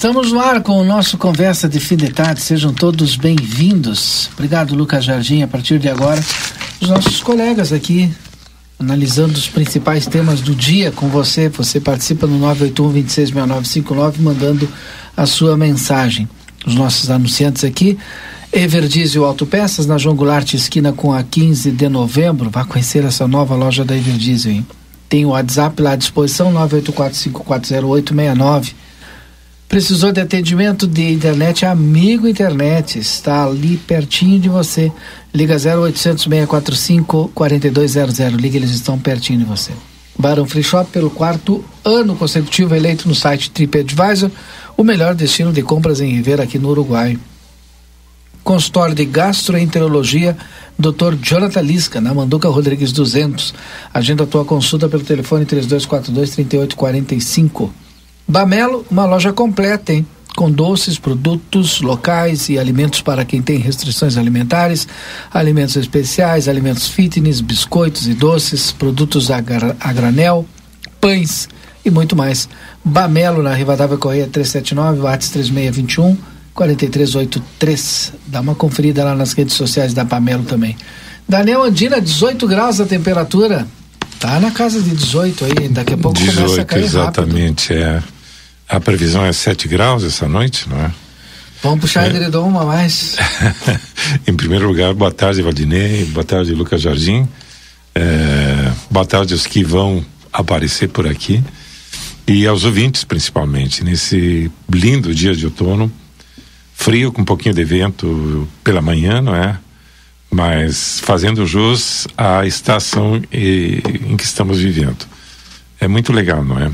Estamos no ar com o nosso Conversa de Fim de Tarde. Sejam todos bem-vindos. Obrigado, Lucas Jardim. A partir de agora, os nossos colegas aqui analisando os principais temas do dia com você. Você participa no 981-266959, mandando a sua mensagem. Os nossos anunciantes aqui. Everdizio Autopeças, na João Goulart, esquina com a 15 de novembro. Vá conhecer essa nova loja da Everdizio, hein? Tem o WhatsApp lá à disposição, 984540869. Precisou de atendimento de internet? Amigo Internet, está ali pertinho de você. Liga 0800 645 4200. Liga, eles estão pertinho de você. Barão Free Shop, pelo quarto ano consecutivo, eleito no site TripAdvisor, o melhor destino de compras em Ribeira aqui no Uruguai. Consultório de Gastroenterologia, Dr. Jonathan Lisca, na Manduca Rodrigues 200. Agenda a tua consulta pelo telefone 3242 3845. Bamelo, uma loja completa, hein? Com doces, produtos locais e alimentos para quem tem restrições alimentares, alimentos especiais, alimentos fitness, biscoitos e doces, produtos a, a granel, pães e muito mais. Bamelo, na Rivadavia Correia 379, WhatsApp 3621 4383. Dá uma conferida lá nas redes sociais da Bamelo também. Daniel Andina, 18 graus a temperatura. Tá na casa de 18 aí, daqui a pouco 18, começa a cair exatamente, rápido. é. A previsão é 7 graus essa noite, não é? Vamos puxar é. edredom uma mais. em primeiro lugar, boa tarde, Valdinei, boa tarde, Lucas Jardim. É, boa tarde aos que vão aparecer por aqui e aos ouvintes, principalmente, nesse lindo dia de outono, frio, com um pouquinho de vento pela manhã, não é? Mas fazendo jus à estação em que estamos vivendo. É muito legal, não é?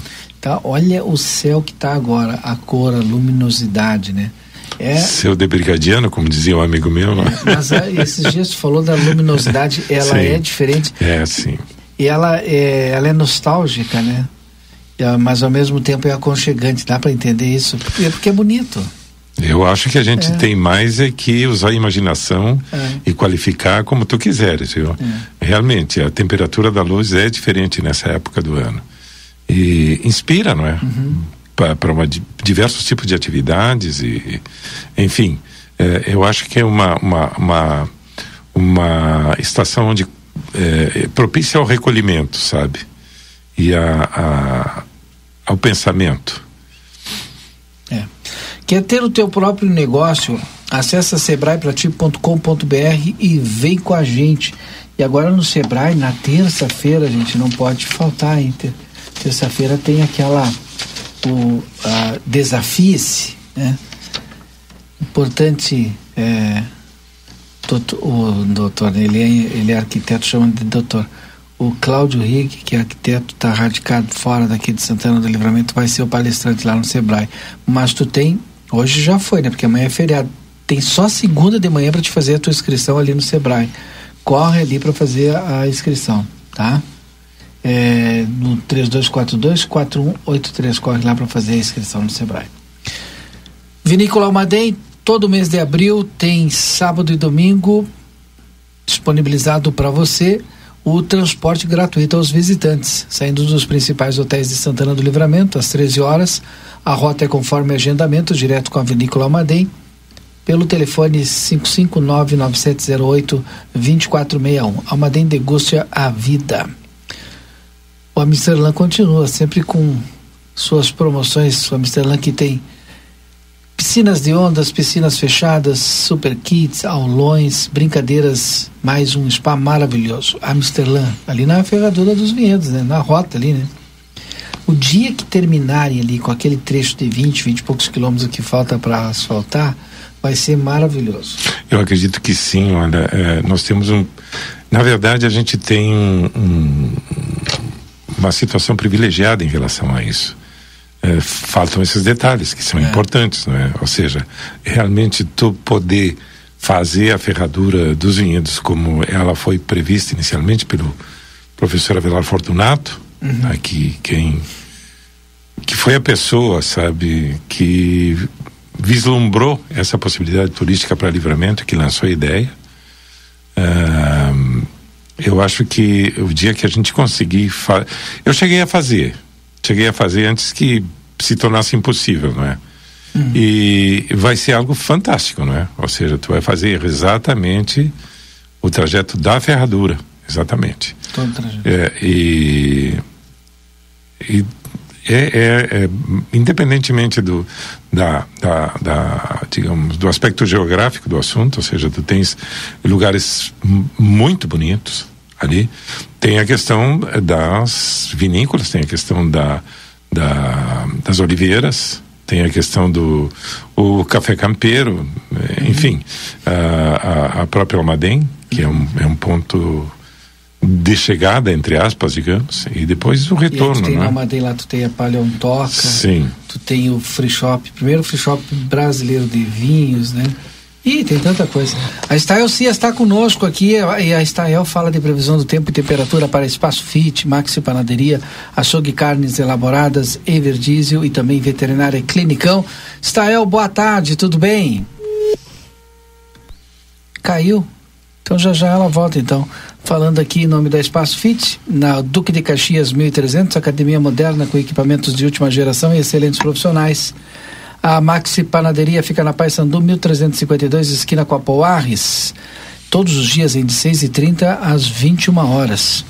Tá? Olha o céu que está agora, a cor, a luminosidade, né? É... Céu de brigadiano, como dizia um amigo meu, não é? Mas é, esses dias tu falou da luminosidade, ela sim. é diferente. É, sim. E ela é, ela é nostálgica, né? Mas ao mesmo tempo é aconchegante, dá para entender isso? Porque, porque é bonito. Eu acho que a gente é. tem mais é que usar a imaginação é. e qualificar como tu quiseres, viu? É. Realmente, a temperatura da luz é diferente nessa época do ano e inspira, não é? Uhum. Para diversos tipos de atividades e, enfim, é, eu acho que é uma uma, uma, uma estação onde é, propícia ao recolhimento, sabe? E a, a, ao pensamento. É. Quer ter o teu próprio negócio? Acesse sebraeprati.com.br e vem com a gente. E agora no Sebrae, na terça-feira, a gente não pode faltar, hein? Terça-feira tem aquela o desafie-se, né? Importante é, doutor, o doutor, ele é, ele é arquiteto, chama de doutor. O Cláudio Rig, que é arquiteto, está radicado fora daqui de Santana do Livramento, vai ser o palestrante lá no Sebrae. Mas tu tem, hoje já foi, né? Porque amanhã é feriado. Tem só segunda de manhã para te fazer a tua inscrição ali no Sebrae. Corre ali para fazer a inscrição, tá? É, no 3242-4183. Corre lá para fazer a inscrição no Sebrae. Vinícola Almaden, todo mês de abril tem sábado e domingo disponibilizado para você o transporte gratuito aos visitantes, saindo dos principais hotéis de Santana do Livramento às 13 horas. A rota é conforme agendamento, direto com a Vinícola Almaden, pelo telefone 559-9708-2461. Almaden deguste a vida o Amsterdã continua sempre com suas promoções. O Amsterdã que tem Piscinas de ondas, piscinas fechadas, super kits, aulões, brincadeiras, mais um spa maravilhoso. Amsterdã, ali na ferradura dos vinhedos, né? Na rota ali, né? O dia que terminarem ali com aquele trecho de 20, 20 e poucos quilômetros que falta para asfaltar, vai ser maravilhoso. Eu acredito que sim, olha, é, nós temos um. Na verdade, a gente tem um, um, uma situação privilegiada em relação a isso é, faltam esses detalhes que são é. importantes, não é? Ou seja, realmente tu poder fazer a ferradura dos vinhedos como ela foi prevista inicialmente pelo professor Avelar Fortunato, uhum. aqui quem que foi a pessoa, sabe, que vislumbrou essa possibilidade turística para livramento, que lançou a ideia. Uh, eu acho que o dia que a gente conseguir, fa... eu cheguei a fazer, cheguei a fazer antes que se tornasse impossível, não é? Uhum. E vai ser algo fantástico, não é? Ou seja, tu vai fazer exatamente o trajeto da ferradura, exatamente. Todo o trajeto. É, e, e é, é, é, independentemente do da, da, da, digamos do aspecto geográfico do assunto, ou seja, tu tens lugares muito bonitos ali, tem a questão das vinícolas, tem a questão da, da, das oliveiras, tem a questão do o café campeiro, enfim, a, a própria Almaden, que é um, é um ponto de chegada, entre aspas, digamos, e depois o retorno, e tu tem né? na lá, tu tem a Paleontoca, Sim. tu tem o free shop, primeiro free shop brasileiro de vinhos, né? Ih, tem tanta coisa. A Stael Cia está conosco aqui e a Stael fala de previsão do tempo e temperatura para Espaço Fit, Maxi Panaderia, Açougue Carnes Elaboradas, Ever Diesel e também Veterinária Clinicão. Stael, boa tarde, tudo bem? Caiu? Então já já ela volta então. Falando aqui em nome da Espaço Fit, na Duque de Caxias 1300, academia moderna com equipamentos de última geração e excelentes profissionais. A Maxi Panaderia fica na Sandu 1352, esquina com a Poarres. Todos os dias, de 6 e 30 às 21 horas.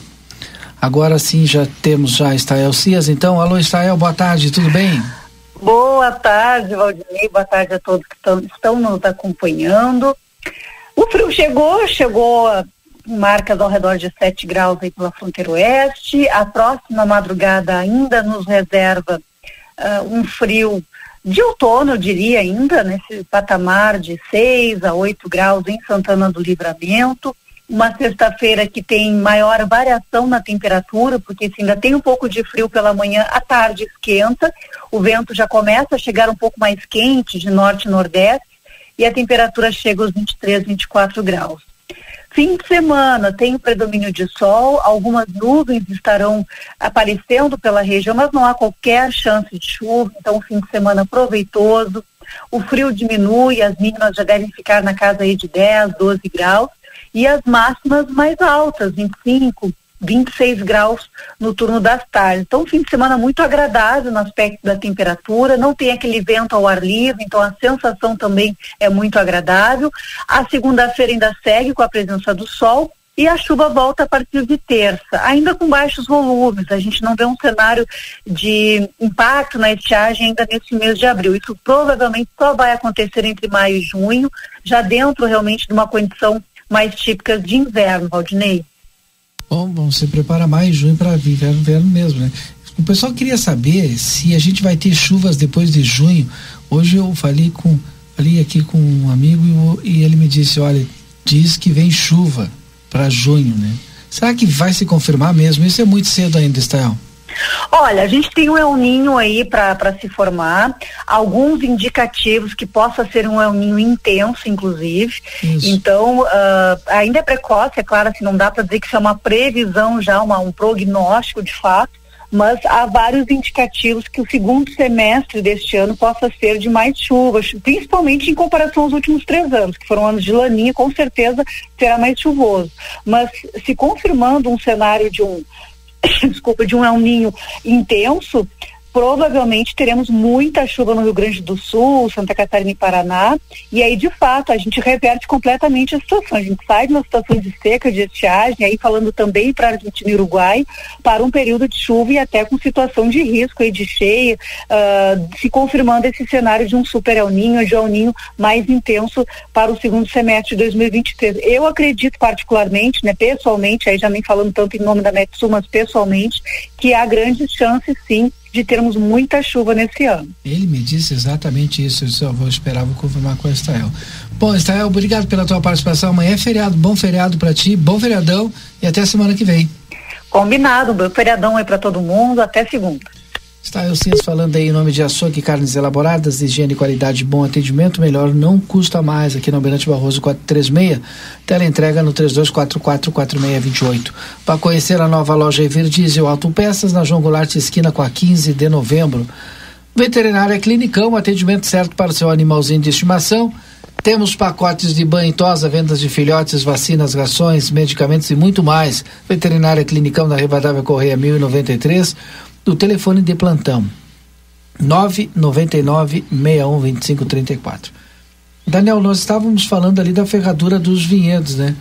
Agora sim, já temos já Estael Cias. Então, alô, Estael, boa tarde, tudo bem? Boa tarde, Valdinei. Boa tarde a todos que estão nos acompanhando. O frio chegou, chegou marcas ao redor de 7 graus aí pela fronteira oeste. A próxima madrugada ainda nos reserva uh, um frio de outono, eu diria ainda, nesse patamar de 6 a 8 graus em Santana do Livramento. Uma sexta-feira que tem maior variação na temperatura, porque se ainda tem um pouco de frio pela manhã, à tarde esquenta, o vento já começa a chegar um pouco mais quente de norte e nordeste e a temperatura chega aos 23, 24 graus. Fim de semana tem o predomínio de sol, algumas nuvens estarão aparecendo pela região, mas não há qualquer chance de chuva, então fim de semana proveitoso. O frio diminui, as mínimas já devem ficar na casa aí de 10, 12 graus e as máximas mais altas, 25, 26 graus no turno das tardes. Então, fim de semana muito agradável no aspecto da temperatura, não tem aquele vento ao ar livre, então a sensação também é muito agradável. A segunda-feira ainda segue com a presença do sol e a chuva volta a partir de terça, ainda com baixos volumes. A gente não vê um cenário de impacto na estiagem ainda nesse mês de abril. Isso provavelmente só vai acontecer entre maio e junho, já dentro realmente de uma condição mais típica de inverno, Valdinei. Bom, vamos se preparar mais junho para inverno, inverno mesmo, né? O pessoal queria saber se a gente vai ter chuvas depois de junho. Hoje eu falei com falei aqui com um amigo e, e ele me disse, olha, diz que vem chuva para junho, né? Será que vai se confirmar mesmo? Isso é muito cedo ainda, Estael. Olha, a gente tem um El Ninho aí para se formar, alguns indicativos que possa ser um El Ninho intenso, inclusive. Isso. Então, uh, ainda é precoce, é claro, assim, não dá para dizer que isso é uma previsão já, uma, um prognóstico de fato, mas há vários indicativos que o segundo semestre deste ano possa ser de mais chuvas, principalmente em comparação aos últimos três anos, que foram anos de laninha, com certeza será mais chuvoso. Mas se confirmando um cenário de um desculpa, de um El Ninho intenso, provavelmente teremos muita chuva no Rio Grande do Sul, Santa Catarina e Paraná, e aí de fato a gente reverte completamente a situação. A gente sai de uma situação de seca, de estiagem, aí falando também para Argentina e Uruguai, para um período de chuva e até com situação de risco aí de cheia, uh, se confirmando esse cenário de um super El Ninho, de El Ninho mais intenso para o segundo semestre de 2023. Eu acredito particularmente, né, pessoalmente, aí já nem falando tanto em nome da Metsu, mas pessoalmente, que há grandes chances sim de termos muita chuva nesse ano. Ele me disse exatamente isso, eu só vou esperar, vou confirmar com o Estael. Bom, Estael, obrigado pela tua participação. Amanhã é feriado, bom feriado para ti, bom feriadão e até semana que vem. Combinado, bom feriadão aí para todo mundo, até segunda. Está eu Cias falando aí em nome de açougue, carnes elaboradas, higiene, qualidade, bom atendimento, melhor não custa mais aqui no Almirante Barroso 436. Tela entrega no 32444628. Para conhecer a nova loja Evir Diesel Autopeças na João Goulart esquina com a 15 de novembro. Veterinária Clinicão, atendimento certo para o seu animalzinho de estimação. Temos pacotes de banho e tosa, vendas de filhotes, vacinas, rações, medicamentos e muito mais. Veterinária Clinicão da Rivadavia Correia 1093 do telefone de plantão 999 61 34. Daniel, nós estávamos falando ali da ferradura dos vinhedos, né?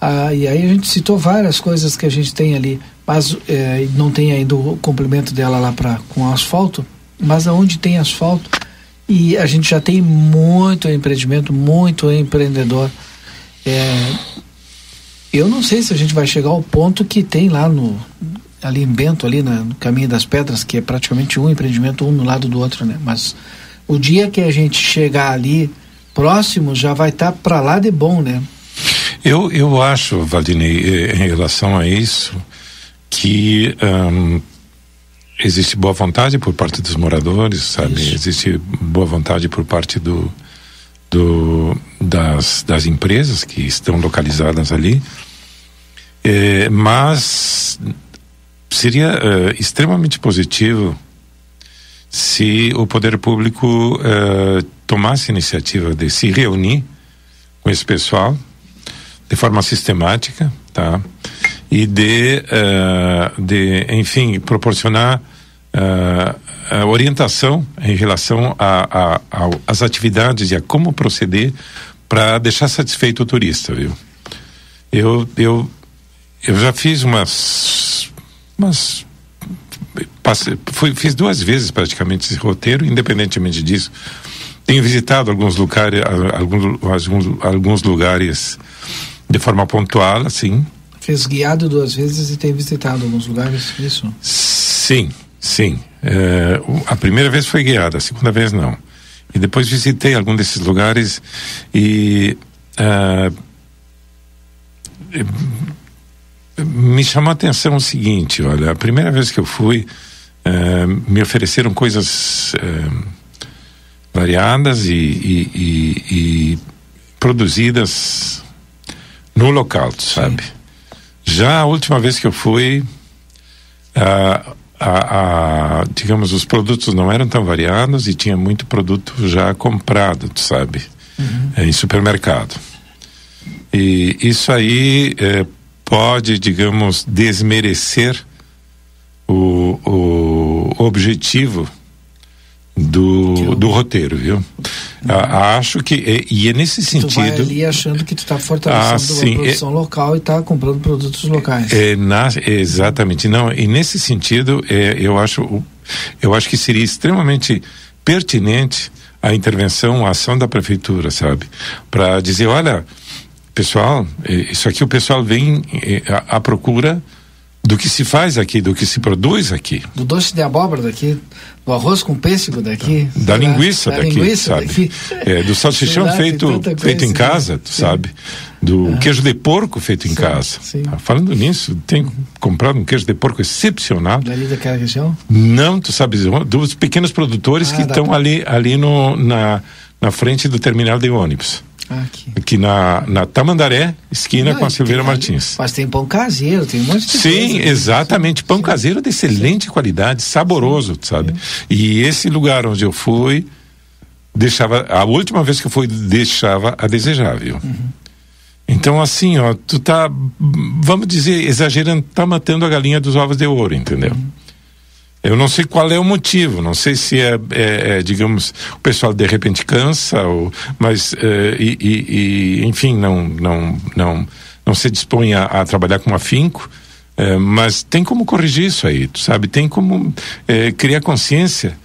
Ah, e aí a gente citou várias coisas que a gente tem ali, mas é, não tem ainda o complemento dela lá para com asfalto, mas aonde tem asfalto e a gente já tem muito empreendimento, muito empreendedor. É, eu não sei se a gente vai chegar ao ponto que tem lá no ali em Bento, ali na, no Caminho das Pedras, que é praticamente um empreendimento, um no lado do outro, né? Mas o dia que a gente chegar ali próximo, já vai estar tá para lá de bom, né? Eu, eu acho, Valdinei, eh, em relação a isso, que um, existe boa vontade por parte dos moradores, sabe? Isso. Existe boa vontade por parte do, do das, das empresas que estão localizadas ali. É, mas seria uh, extremamente positivo se o poder público uh, tomasse a iniciativa de se reunir com esse pessoal de forma sistemática, tá? E de, uh, de enfim, proporcionar uh, orientação em relação às atividades e a como proceder para deixar satisfeito o turista, viu? Eu, eu, eu já fiz umas mas passei, fui, fiz duas vezes praticamente esse roteiro, independentemente disso. Tenho visitado alguns lugares, alguns, alguns, alguns lugares de forma pontual, assim. Fez guiado duas vezes e tem visitado alguns lugares, isso? Sim, sim. É, a primeira vez foi guiada, a segunda vez não. E depois visitei algum desses lugares e uh, me chamou a atenção o seguinte, olha, a primeira vez que eu fui, uh, me ofereceram coisas uh, variadas e, e, e, e, produzidas no local, sabe? Sim. Já a última vez que eu fui, a, a, digamos, os produtos não eram tão variados e tinha muito produto já comprado, sabe? Uhum. em supermercado. E isso aí eh, pode, digamos, desmerecer o, o objetivo do, do roteiro, viu? Uhum. acho que e, e, é nesse sentido. Tu vai ali achando que tu está fortalecendo ah, sim, a produção é, local e está comprando produtos locais. É, na, exatamente, não. E nesse sentido, é, eu acho eu acho que seria extremamente pertinente a intervenção, a ação da prefeitura, sabe, para dizer, olha, pessoal, isso aqui o pessoal vem à procura do que se faz aqui, do que se produz aqui. Do doce de abóbora daqui, do arroz com pêssego daqui. Da linguiça da daqui, linguiça sabe? Daqui. É, do salsichão feito, feito em casa, tu sabe? Do queijo de porco feito em sim, casa. Sim. Ah, falando nisso, tenho comprado um queijo de porco excepcional. Dali daquela região? Não, tu sabes, dos pequenos produtores ah, que estão pra... ali, ali no, na, na frente do terminal de ônibus. Aqui. Aqui na, na Tamandaré, esquina Não, com a Silveira tem, Martins. Mas tem pão caseiro, tem um monte de Sim, coisa, exatamente. Pão sim. caseiro de excelente sim. qualidade, saboroso, sabe? E esse lugar onde eu fui, deixava. A última vez que eu fui, deixava a desejar, viu? Uhum. Então, assim, ó, tu tá, vamos dizer, exagerando, tá matando a galinha dos ovos de ouro, entendeu? Uhum. Eu não sei qual é o motivo, não sei se é, é, é digamos, o pessoal de repente cansa, ou, mas, é, e, e, enfim, não, não, não, não se dispõe a, a trabalhar com afinco, é, mas tem como corrigir isso aí, sabe? Tem como é, criar consciência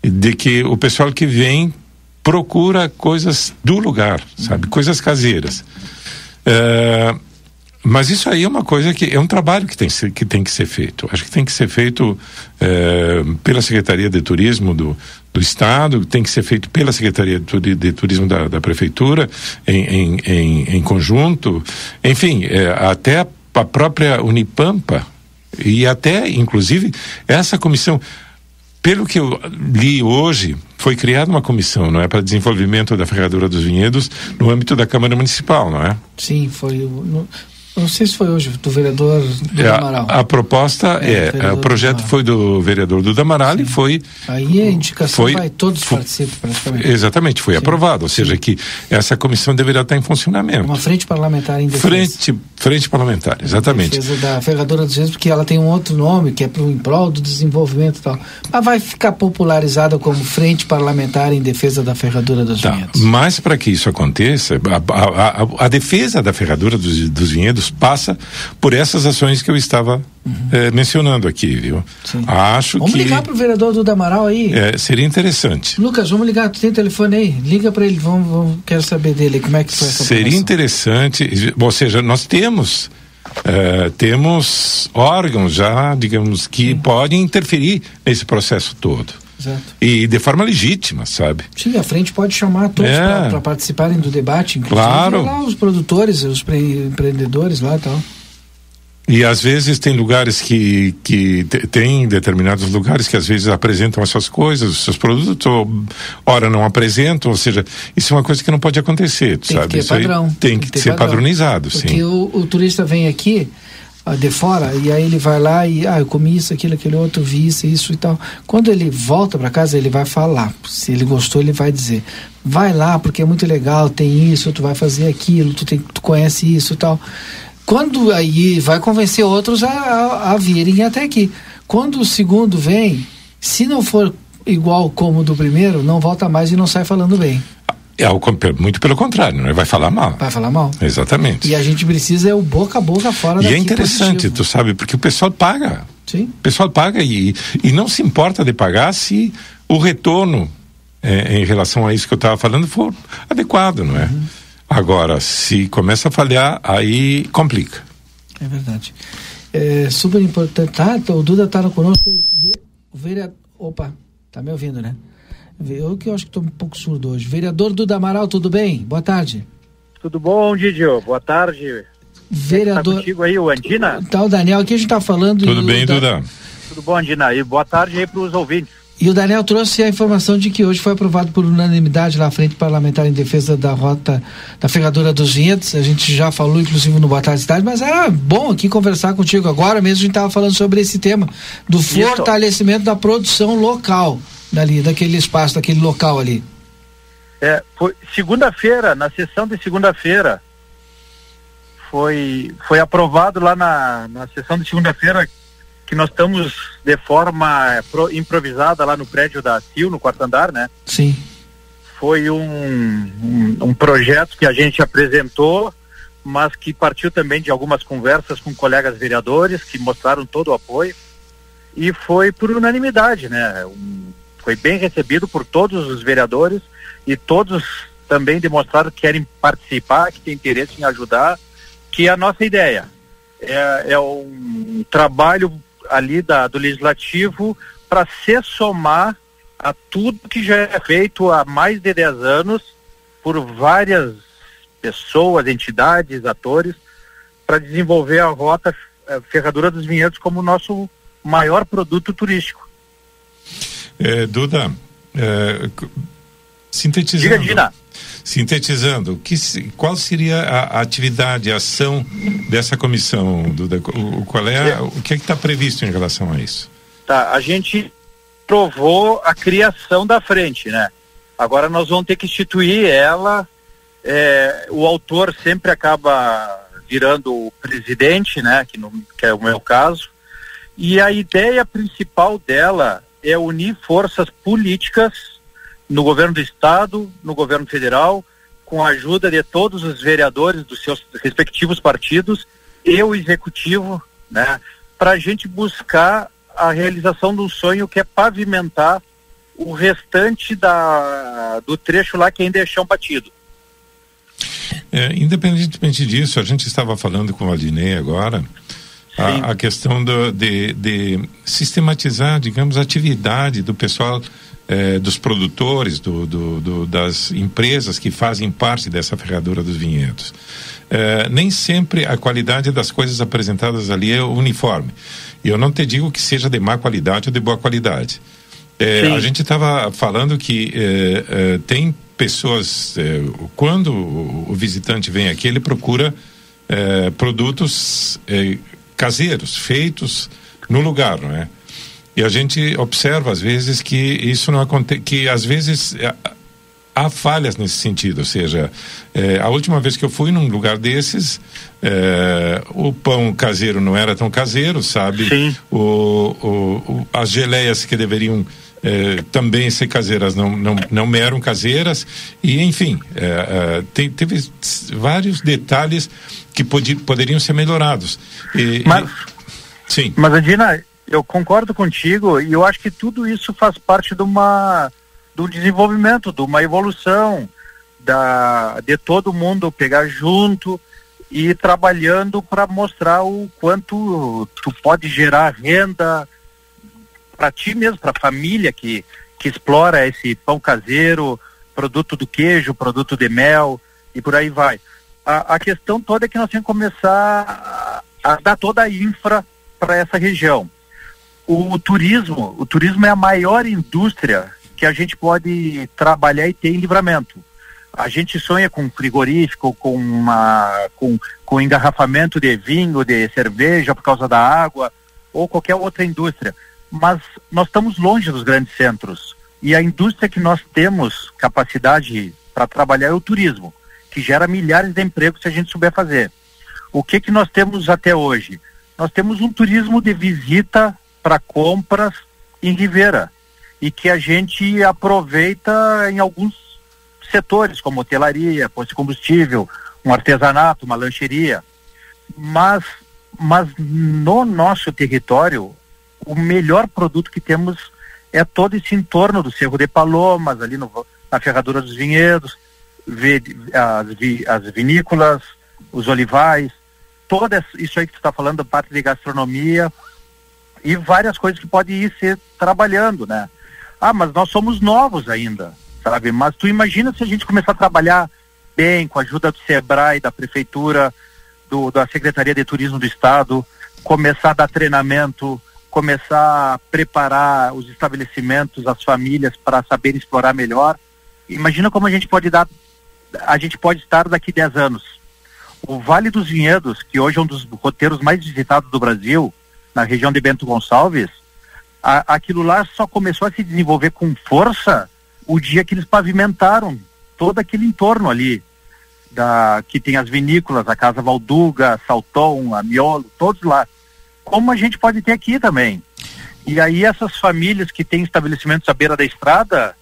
de que o pessoal que vem procura coisas do lugar, sabe? Coisas caseiras. É, mas isso aí é uma coisa que é um trabalho que tem, que tem que ser feito. Acho que tem que ser feito é, pela Secretaria de Turismo do, do Estado, tem que ser feito pela Secretaria de, Turismo da, da Prefeitura, em, em, em, em, conjunto. Enfim, é, até a, a própria Unipampa e até, inclusive, essa comissão pelo que eu li hoje, foi criada uma comissão, não é, para desenvolvimento da ferradura dos vinhedos no âmbito da Câmara Municipal, não é? Sim, foi. Não sei se foi hoje, do vereador do é, Amaral. A, a proposta é, é o projeto foi do vereador do Amaral e foi. Aí a indicação foi, vai, todos foi, participam praticamente. Exatamente, foi Sim. aprovado, ou seja, que essa comissão deveria estar em funcionamento. Uma frente parlamentar em defesa. Frente, frente parlamentar, exatamente. Em defesa da ferradura dos Vinhedos, porque ela tem um outro nome, que é para o em prol do desenvolvimento e tal. Mas vai ficar popularizada como frente parlamentar em defesa da ferradura dos tá. vinhedos. Mas para que isso aconteça, a, a, a, a defesa da ferradura dos, dos vinhedos passa por essas ações que eu estava uhum. é, mencionando aqui, viu? Sim. Acho vamos que. Vamos ligar para o vereador do Amaral aí. É, seria interessante. Lucas, vamos ligar, tu tem telefone aí? Liga para ele, vamos, vamos, quero saber dele, como é que foi essa Seria interessante, ou seja, nós temos. Uh, temos órgãos já, digamos, que Sim. podem interferir nesse processo todo. Exato. E de forma legítima, sabe? Sim, a frente pode chamar todos é. para participarem do debate, inclusive claro. lá os produtores, os empreendedores lá e tal. E às vezes tem lugares que, que tem determinados lugares que às vezes apresentam as suas coisas, os seus produtos, ou ora não apresentam, ou seja, isso é uma coisa que não pode acontecer, tem sabe? Que ter isso padrão. tem, que, que ser padrão. padronizado, Porque sim. O, o turista vem aqui, de fora e aí ele vai lá e ah eu comi isso aquilo aquele outro vi isso isso e tal. Quando ele volta para casa ele vai falar. Se ele gostou ele vai dizer. Vai lá porque é muito legal tem isso tu vai fazer aquilo tu tem tu conhece isso e tal. Quando aí vai convencer outros a, a, a virem até aqui. Quando o segundo vem se não for igual como do primeiro não volta mais e não sai falando bem é muito pelo contrário, não é? vai falar mal. Vai falar mal. Exatamente. E a gente precisa é o boca a boca fora E é interessante, positivo. tu sabe, porque o pessoal paga. Sim. O pessoal paga e, e não se importa de pagar se o retorno é, em relação a isso que eu estava falando for adequado, não é? Uhum. Agora, se começa a falhar, aí complica. É verdade. É super importante. Tá, o Duda está conosco. Opa, tá me ouvindo, né? Eu que eu acho que estou um pouco surdo hoje. Vereador Duda Amaral, tudo bem? Boa tarde. Tudo bom, Didio? Boa tarde. Vereador. Tá contigo aí, o Andina? Tá o Daniel, aqui a gente está falando. Tudo bem, da... Duda? Tudo bom, Andina? E boa tarde aí para os ouvintes. E o Daniel trouxe a informação de que hoje foi aprovado por unanimidade lá à frente parlamentar em defesa da rota da ferradura dos vinhedos. A gente já falou, inclusive, no Boa Tarde Cidade, mas era bom aqui conversar contigo. Agora mesmo a gente estava falando sobre esse tema do Isso. fortalecimento da produção local dali, daquele espaço, daquele local ali? É, foi segunda-feira, na sessão de segunda-feira, foi, foi aprovado lá na, na sessão de segunda-feira que nós estamos de forma pro, improvisada lá no prédio da CIL, no quarto andar, né? Sim. Foi um, um, um projeto que a gente apresentou, mas que partiu também de algumas conversas com colegas vereadores que mostraram todo o apoio e foi por unanimidade, né? Um, foi bem recebido por todos os vereadores e todos também demonstraram que querem participar, que têm interesse em ajudar, que é a nossa ideia é, é um trabalho ali da, do legislativo para se somar a tudo que já é feito há mais de 10 anos por várias pessoas, entidades, atores, para desenvolver a rota a Ferradura dos Vinhedos como nosso maior produto turístico. É, Duda, é, sintetizando. Diga, Sintetizando, que, qual seria a, a, atividade, a ação dessa comissão, Duda? O, qual é, a, o que é está previsto em relação a isso? Tá, a gente provou a criação da frente, né? Agora nós vamos ter que instituir ela. É, o autor sempre acaba virando o presidente, né? Que, no, que é o meu caso E a ideia principal dela é unir forças políticas no governo do estado, no governo federal, com a ajuda de todos os vereadores dos seus respectivos partidos e o executivo, né, para a gente buscar a realização de um sonho que é pavimentar o restante da, do trecho lá que ainda é chão batido. É, independentemente disso, a gente estava falando com a Dinei agora, a, a, questão do, de, de, sistematizar, digamos, a atividade do pessoal, eh, dos produtores, do, do, das empresas que fazem parte dessa ferradura dos vinhedos. Eh, nem sempre a qualidade das coisas apresentadas ali é uniforme. E eu não te digo que seja de má qualidade ou de boa qualidade. Eh, a gente estava falando que tem pessoas, quando o, o, visitante vem aqui, ele procura produtos caseiros, feitos no lugar, não é? E a gente observa às vezes que isso não acontece, que às vezes é, há falhas nesse sentido, ou seja, é, a última vez que eu fui num lugar desses, é, o pão caseiro não era tão caseiro, sabe? Sim. O, o, o as geleias que deveriam é, também ser caseiras não, não, não eram caseiras. E enfim é, é, tem, teve vários detalhes que podi, poderiam ser melhorados. E, mas, e, sim. mas Adina eu concordo contigo e eu acho que tudo isso faz parte de uma do desenvolvimento de uma evolução da de todo mundo pegar junto e trabalhando para mostrar o quanto tu pode gerar renda para ti mesmo, para a família que, que explora esse pão caseiro, produto do queijo, produto de mel e por aí vai. A, a questão toda é que nós temos que começar a, a dar toda a infra para essa região. O, o turismo, o turismo é a maior indústria que a gente pode trabalhar e ter em livramento. A gente sonha com frigorífico, com, uma, com, com engarrafamento de vinho, de cerveja por causa da água, ou qualquer outra indústria mas nós estamos longe dos grandes centros. E a indústria que nós temos capacidade para trabalhar é o turismo, que gera milhares de empregos se a gente souber fazer. O que que nós temos até hoje? Nós temos um turismo de visita para compras em Ribeira e que a gente aproveita em alguns setores, como hotelaria, posto de combustível, um artesanato, uma lancheria. Mas, mas no nosso território, o melhor produto que temos é todo esse entorno do Cerro de Palomas, ali no, na Ferradura dos Vinhedos, as, as vinícolas, os olivais, todo isso aí que tu está falando, parte de gastronomia e várias coisas que pode ir ser trabalhando, né? Ah, mas nós somos novos ainda, sabe? Mas tu imagina se a gente começar a trabalhar bem com a ajuda do SEBRAE, da Prefeitura, do, da Secretaria de Turismo do Estado, começar a dar treinamento, começar a preparar os estabelecimentos, as famílias para saber explorar melhor. Imagina como a gente pode dar, a gente pode estar daqui 10 anos. O Vale dos Vinhedos, que hoje é um dos roteiros mais visitados do Brasil, na região de Bento Gonçalves, a, aquilo lá só começou a se desenvolver com força o dia que eles pavimentaram todo aquele entorno ali, da, que tem as vinícolas, a Casa Valduga, Salton, a Miolo, todos lá como a gente pode ter aqui também. E aí essas famílias que têm estabelecimentos à beira da estrada,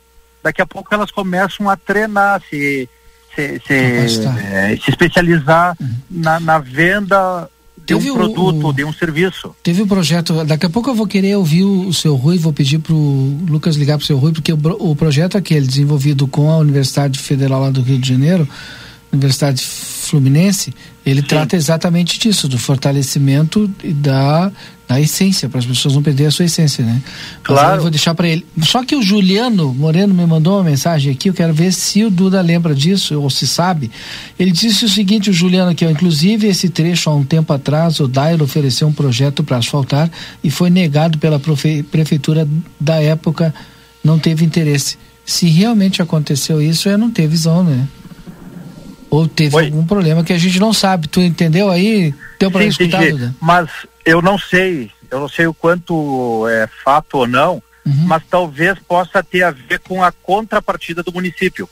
daqui a pouco elas começam a treinar, se, se, se, é, se especializar uhum. na, na, venda de teve um produto, o, de um serviço. Teve um projeto, daqui a pouco eu vou querer ouvir o, o seu Rui, vou pedir para o Lucas ligar para o seu Rui, porque o, o projeto aquele desenvolvido com a Universidade Federal lá do Rio de Janeiro, Universidade Fluminense, ele Sim. trata exatamente disso, do fortalecimento e da, da essência, para as pessoas não perderem a sua essência, né? Claro. eu vou deixar para ele. Só que o Juliano Moreno me mandou uma mensagem aqui, eu quero ver se o Duda lembra disso, ou se sabe. Ele disse o seguinte, o Juliano aqui, ó, inclusive esse trecho há um tempo atrás, o Dairo ofereceu um projeto para asfaltar e foi negado pela prefeitura da época, não teve interesse. Se realmente aconteceu isso, é não ter visão, né? Ou teve Oi. algum problema que a gente não sabe. Tu entendeu aí? Deu para escutar, Duda? Mas eu não sei, eu não sei o quanto é fato ou não, uhum. mas talvez possa ter a ver com a contrapartida do município.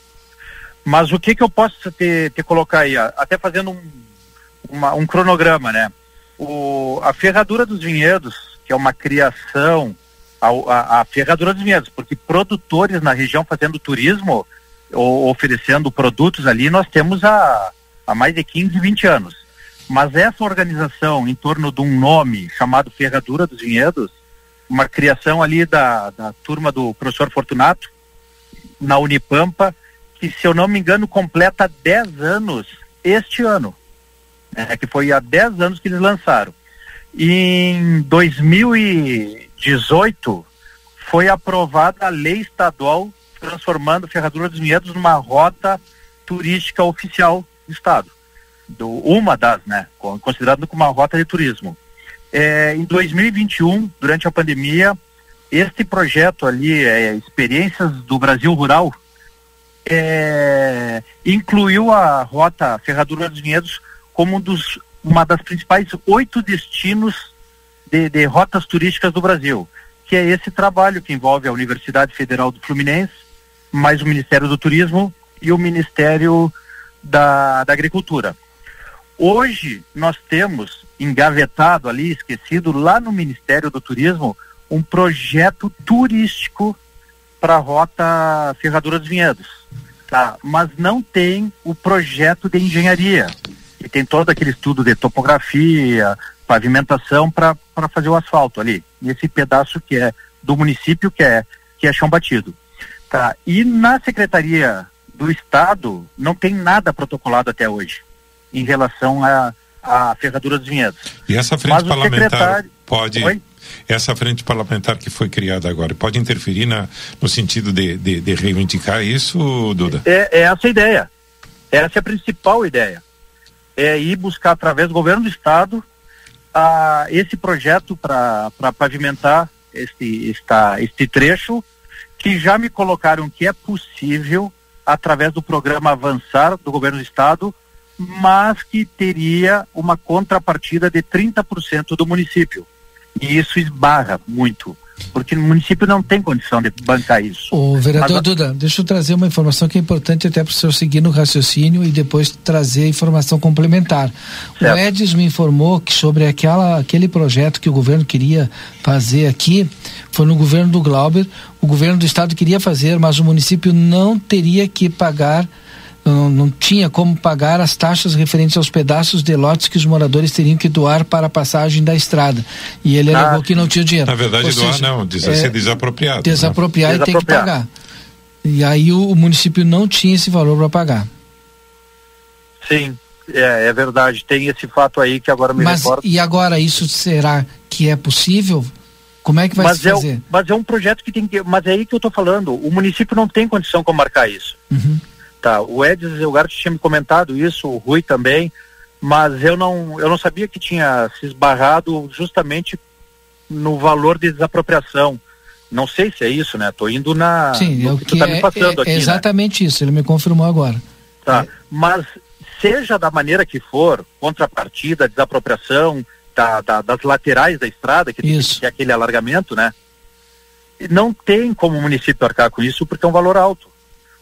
Mas o que que eu posso te, te colocar aí? Até fazendo um, uma, um cronograma, né? O, a ferradura dos vinhedos, que é uma criação, a, a, a Ferradura dos Vinhedos, porque produtores na região fazendo turismo oferecendo produtos ali, nós temos há, há mais de 15, 20 anos. Mas essa organização em torno de um nome chamado Ferradura dos Vinhedos, uma criação ali da, da turma do professor Fortunato, na Unipampa, que se eu não me engano completa 10 anos este ano. É, que foi há 10 anos que eles lançaram. Em 2018 foi aprovada a lei estadual transformando Ferradura dos Vinhedos numa rota turística oficial do estado. Do, uma das, né, considerado como uma rota de turismo. É, em 2021, durante a pandemia, este projeto ali, é, Experiências do Brasil Rural, é, incluiu a rota Ferradura dos Vinhedos como um dos, uma das principais oito destinos de, de rotas turísticas do Brasil, que é esse trabalho que envolve a Universidade Federal do Fluminense, mais o Ministério do Turismo e o Ministério da, da Agricultura. Hoje nós temos engavetado ali, esquecido lá no Ministério do Turismo, um projeto turístico para a rota Ferradura dos Vinhedos, tá? Mas não tem o projeto de engenharia, que tem todo aquele estudo de topografia, pavimentação para fazer o asfalto ali, nesse pedaço que é do município que é que é chão batido. Tá? E na Secretaria do Estado não tem nada protocolado até hoje em relação a, a ferradura dos vinhedos. E essa frente parlamentar pode. Oi? Essa frente parlamentar que foi criada agora pode interferir na, no sentido de, de, de reivindicar isso, Duda? É, é essa a ideia. Essa é a principal ideia. É ir buscar através do governo do estado a, esse projeto para pavimentar este, esta, este trecho que já me colocaram que é possível através do programa Avançar do governo do estado, mas que teria uma contrapartida de 30% do município. E isso esbarra muito porque o município não tem condição de bancar isso. O vereador Mas, Duda, deixa eu trazer uma informação que é importante até para o senhor seguir no raciocínio e depois trazer informação complementar. Certo. O Edis me informou que sobre aquela, aquele projeto que o governo queria fazer aqui, foi no governo do Glauber, o governo do estado queria fazer, mas o município não teria que pagar não, não, tinha como pagar as taxas referentes aos pedaços de lotes que os moradores teriam que doar para a passagem da estrada. E ele ah, alegou que não tinha dinheiro. Na verdade, Ou doar seja, não, diz, é, ser desapropriado. Desapropriar né? e tem que pagar. E aí o, o município não tinha esse valor para pagar. Sim, é, é, verdade. Tem esse fato aí que agora me mas, recordo. E agora isso será que é possível? Como é que vai mas se fazer? É, mas é um projeto que tem que. Mas é aí que eu estou falando. O município não tem condição de marcar isso. Uhum. Tá, o Edson Zelgart tinha me comentado isso, o Rui também, mas eu não, eu não sabia que tinha se esbarrado justamente no valor de desapropriação. Não sei se é isso, né? Tô indo na Sim, é o que, que tá é, me passando é, aqui, é exatamente né? isso, ele me confirmou agora. Tá, é. mas seja da maneira que for, contrapartida, desapropriação da, da, das laterais da estrada, que, isso. que é aquele alargamento, né? Não tem como o município arcar com isso porque é um valor alto.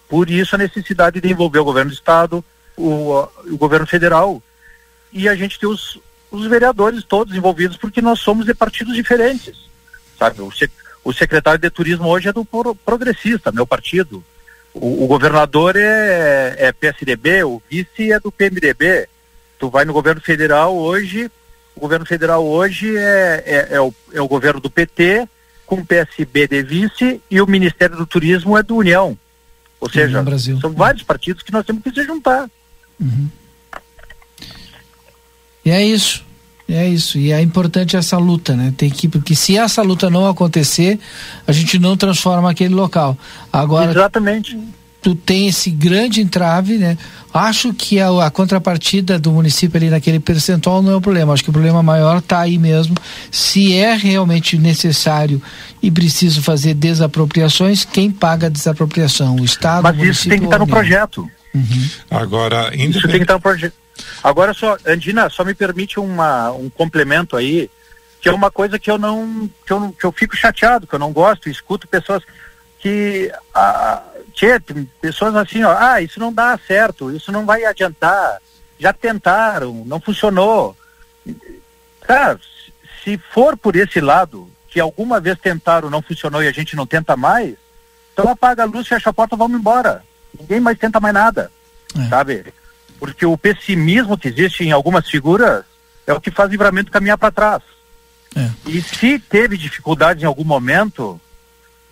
Por isso a necessidade de envolver o governo do estado, o, o governo federal e a gente tem os, os vereadores todos envolvidos porque nós somos de partidos diferentes, sabe? O, o secretário de turismo hoje é do progressista, meu partido. O, o, governador é, é PSDB, o vice é do PMDB. Tu vai no governo federal hoje, o governo federal hoje é, é, é, o, é o governo do PT, com o PSB de vice, e o Ministério do Turismo é do União. Ou seja, são vários partidos que nós temos que se juntar. Uhum. E é isso. É isso. E é importante essa luta, né? Tem que, porque se essa luta não acontecer, a gente não transforma aquele local. Agora. Exatamente tu tem esse grande entrave, né? Acho que a, a, contrapartida do município ali naquele percentual não é o problema. Acho que o problema maior está aí mesmo. Se é realmente necessário e preciso fazer desapropriações, quem paga a desapropriação? O Estado, Mas o isso tem que estar tá no projeto. Uhum. Agora, isso tem que estar tá no projeto. Agora só, Andina, só me permite uma, um complemento aí, que é uma coisa que eu não, que eu, que eu fico chateado, que eu não gosto, escuto pessoas que a, tchê, pessoas assim, ó, ah, isso não dá certo, isso não vai adiantar, já tentaram, não funcionou. Cara, se for por esse lado, que alguma vez tentaram, não funcionou e a gente não tenta mais, então apaga a luz, fecha a porta, vamos embora. Ninguém mais tenta mais nada, é. sabe? Porque o pessimismo que existe em algumas figuras é o que faz o livramento caminhar para trás. É. E se teve dificuldade em algum momento,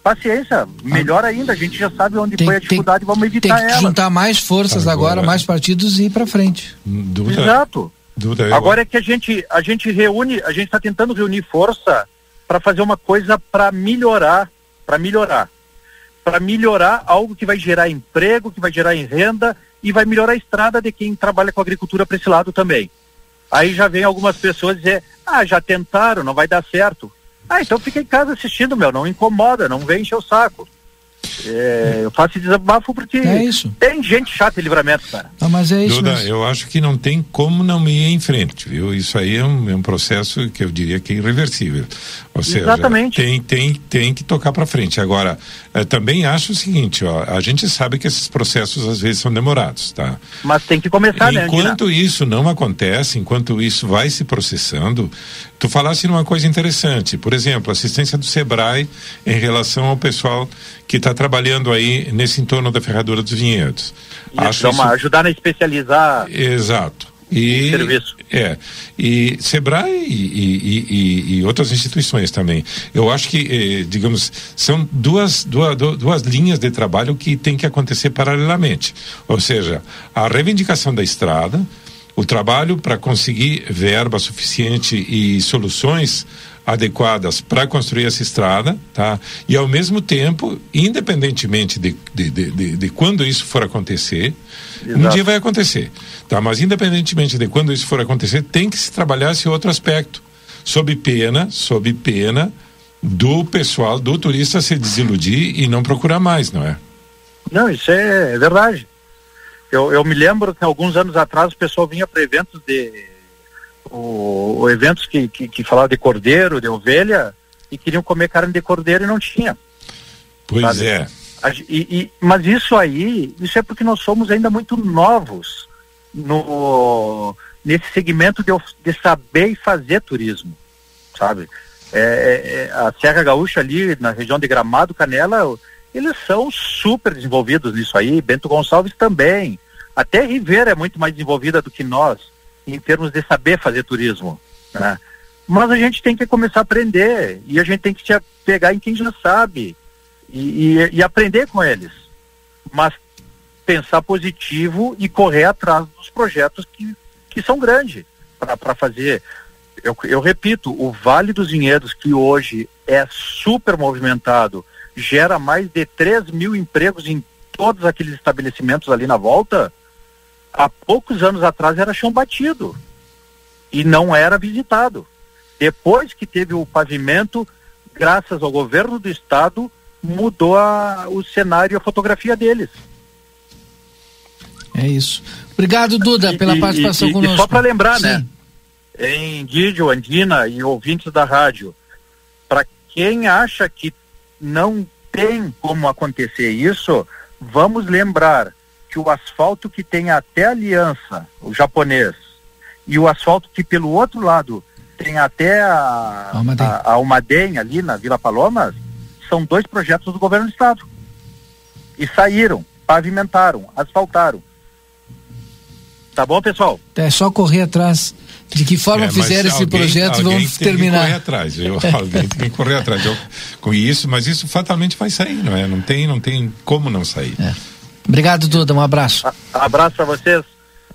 paciência, melhor ainda, a gente já sabe onde tem, foi a dificuldade, tem, vamos evitar ela. Tem que ela. juntar mais forças agora, agora mais partidos e ir para frente. Dúvida, Exato. Dúvida agora é que a gente, a gente reúne, a gente está tentando reunir força para fazer uma coisa para melhorar, para melhorar. Para melhorar algo que vai gerar emprego, que vai gerar renda e vai melhorar a estrada de quem trabalha com agricultura para esse lado também. Aí já vem algumas pessoas dizer, ah, já tentaram, não vai dar certo. Ah, então fica em casa assistindo, meu, não incomoda, não vem encher o saco. É, eu faço desabafo porque é tem gente chata em livramento, cara. Não, mas é isso. Duda, eu acho que não tem como não ir em frente, viu? Isso aí é um, é um processo que eu diria que é irreversível. Ou seja, Exatamente. tem, tem, tem que tocar para frente. Agora, eh, também acho o seguinte, ó, a gente sabe que esses processos às vezes são demorados, tá? Mas tem que começar, né, Enquanto isso não acontece, enquanto isso vai se processando, tu falasse numa coisa interessante, por exemplo, assistência do Sebrae em relação ao pessoal que está trabalhando aí nesse entorno da Ferradura dos Vinhedos. Isso, Acho isso... ajudar a especializar. Exato. E, serviço. É. E Sebrae e, e, e, outras instituições também. Eu acho que, eh, digamos, são duas, duas, duas linhas de trabalho que tem que acontecer paralelamente. Ou seja, a reivindicação da estrada, o trabalho para conseguir verba suficiente e soluções adequadas para construir essa estrada, tá? E ao mesmo tempo, independentemente de, de, de, de quando isso for acontecer, Exato. um dia vai acontecer, tá? Mas independentemente de quando isso for acontecer, tem que se trabalhar esse outro aspecto, sob pena, sob pena do pessoal, do turista se desiludir e não procurar mais, não é? Não, isso é verdade. Eu, eu me lembro que alguns anos atrás o pessoal vinha para eventos de o, o eventos que, que, que falavam de cordeiro, de ovelha, e queriam comer carne de cordeiro e não tinha. Pois sabe? é. E, e, mas isso aí, isso é porque nós somos ainda muito novos no, nesse segmento de, de saber e fazer turismo, sabe? É, é, é, a Serra Gaúcha ali, na região de Gramado, Canela, eles são super desenvolvidos nisso aí, Bento Gonçalves também. Até Rivera é muito mais desenvolvida do que nós em termos de saber fazer turismo. Né? Mas a gente tem que começar a aprender e a gente tem que se pegar em quem já sabe e, e, e aprender com eles. Mas pensar positivo e correr atrás dos projetos que, que são grandes para fazer. Eu, eu repito, o Vale dos Vinhedos, que hoje é super movimentado, gera mais de 3 mil empregos em todos aqueles estabelecimentos ali na volta, há poucos anos atrás era chão batido e não era visitado. Depois que teve o pavimento, graças ao governo do estado, mudou a, o cenário e a fotografia deles. É isso. Obrigado, Duda, pela e, participação e, conosco. E só para lembrar, né, Sim. né? Em Didio, Andina e ouvintes da rádio, para quem acha que não tem como acontecer isso, vamos lembrar que o asfalto que tem até Aliança, o japonês, e o asfalto que pelo outro lado tem até a Almaden, a, a Almaden ali na Vila Palomas, são dois projetos do governo do estado. E saíram, pavimentaram, asfaltaram. Tá bom, pessoal? É só correr atrás. De que forma é, fizeram esse alguém, projeto alguém vamos tem terminar. Que correr atrás, eu, alguém tem que correr atrás eu, com isso, mas isso fatalmente vai sair, não é? Não tem, não tem como não sair. É. Obrigado, Duda. Um abraço. A, abraço para vocês.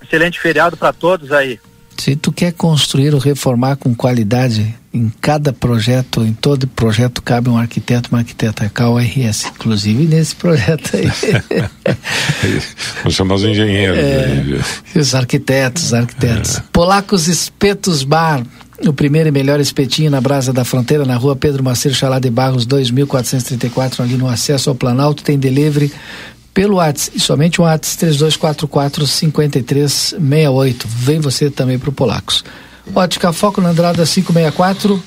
Excelente feriado para todos aí. Se tu quer construir ou reformar com qualidade, em cada projeto, em todo projeto cabe um arquiteto, uma arquiteta, a KRS, inclusive nesse projeto aí. Vamos chamar os engenheiros. É, os arquitetos, arquitetos. É. Polacos Espetos Bar, o primeiro e melhor espetinho na Brasa da Fronteira, na rua Pedro Maceiro Chalá de Barros, 2434, ali no acesso ao Planalto, tem delivery pelo WhatsApp, somente o WhatsApp 3244 5368. Vem você também para o Polacos. Ótica Foco na Andrada 564.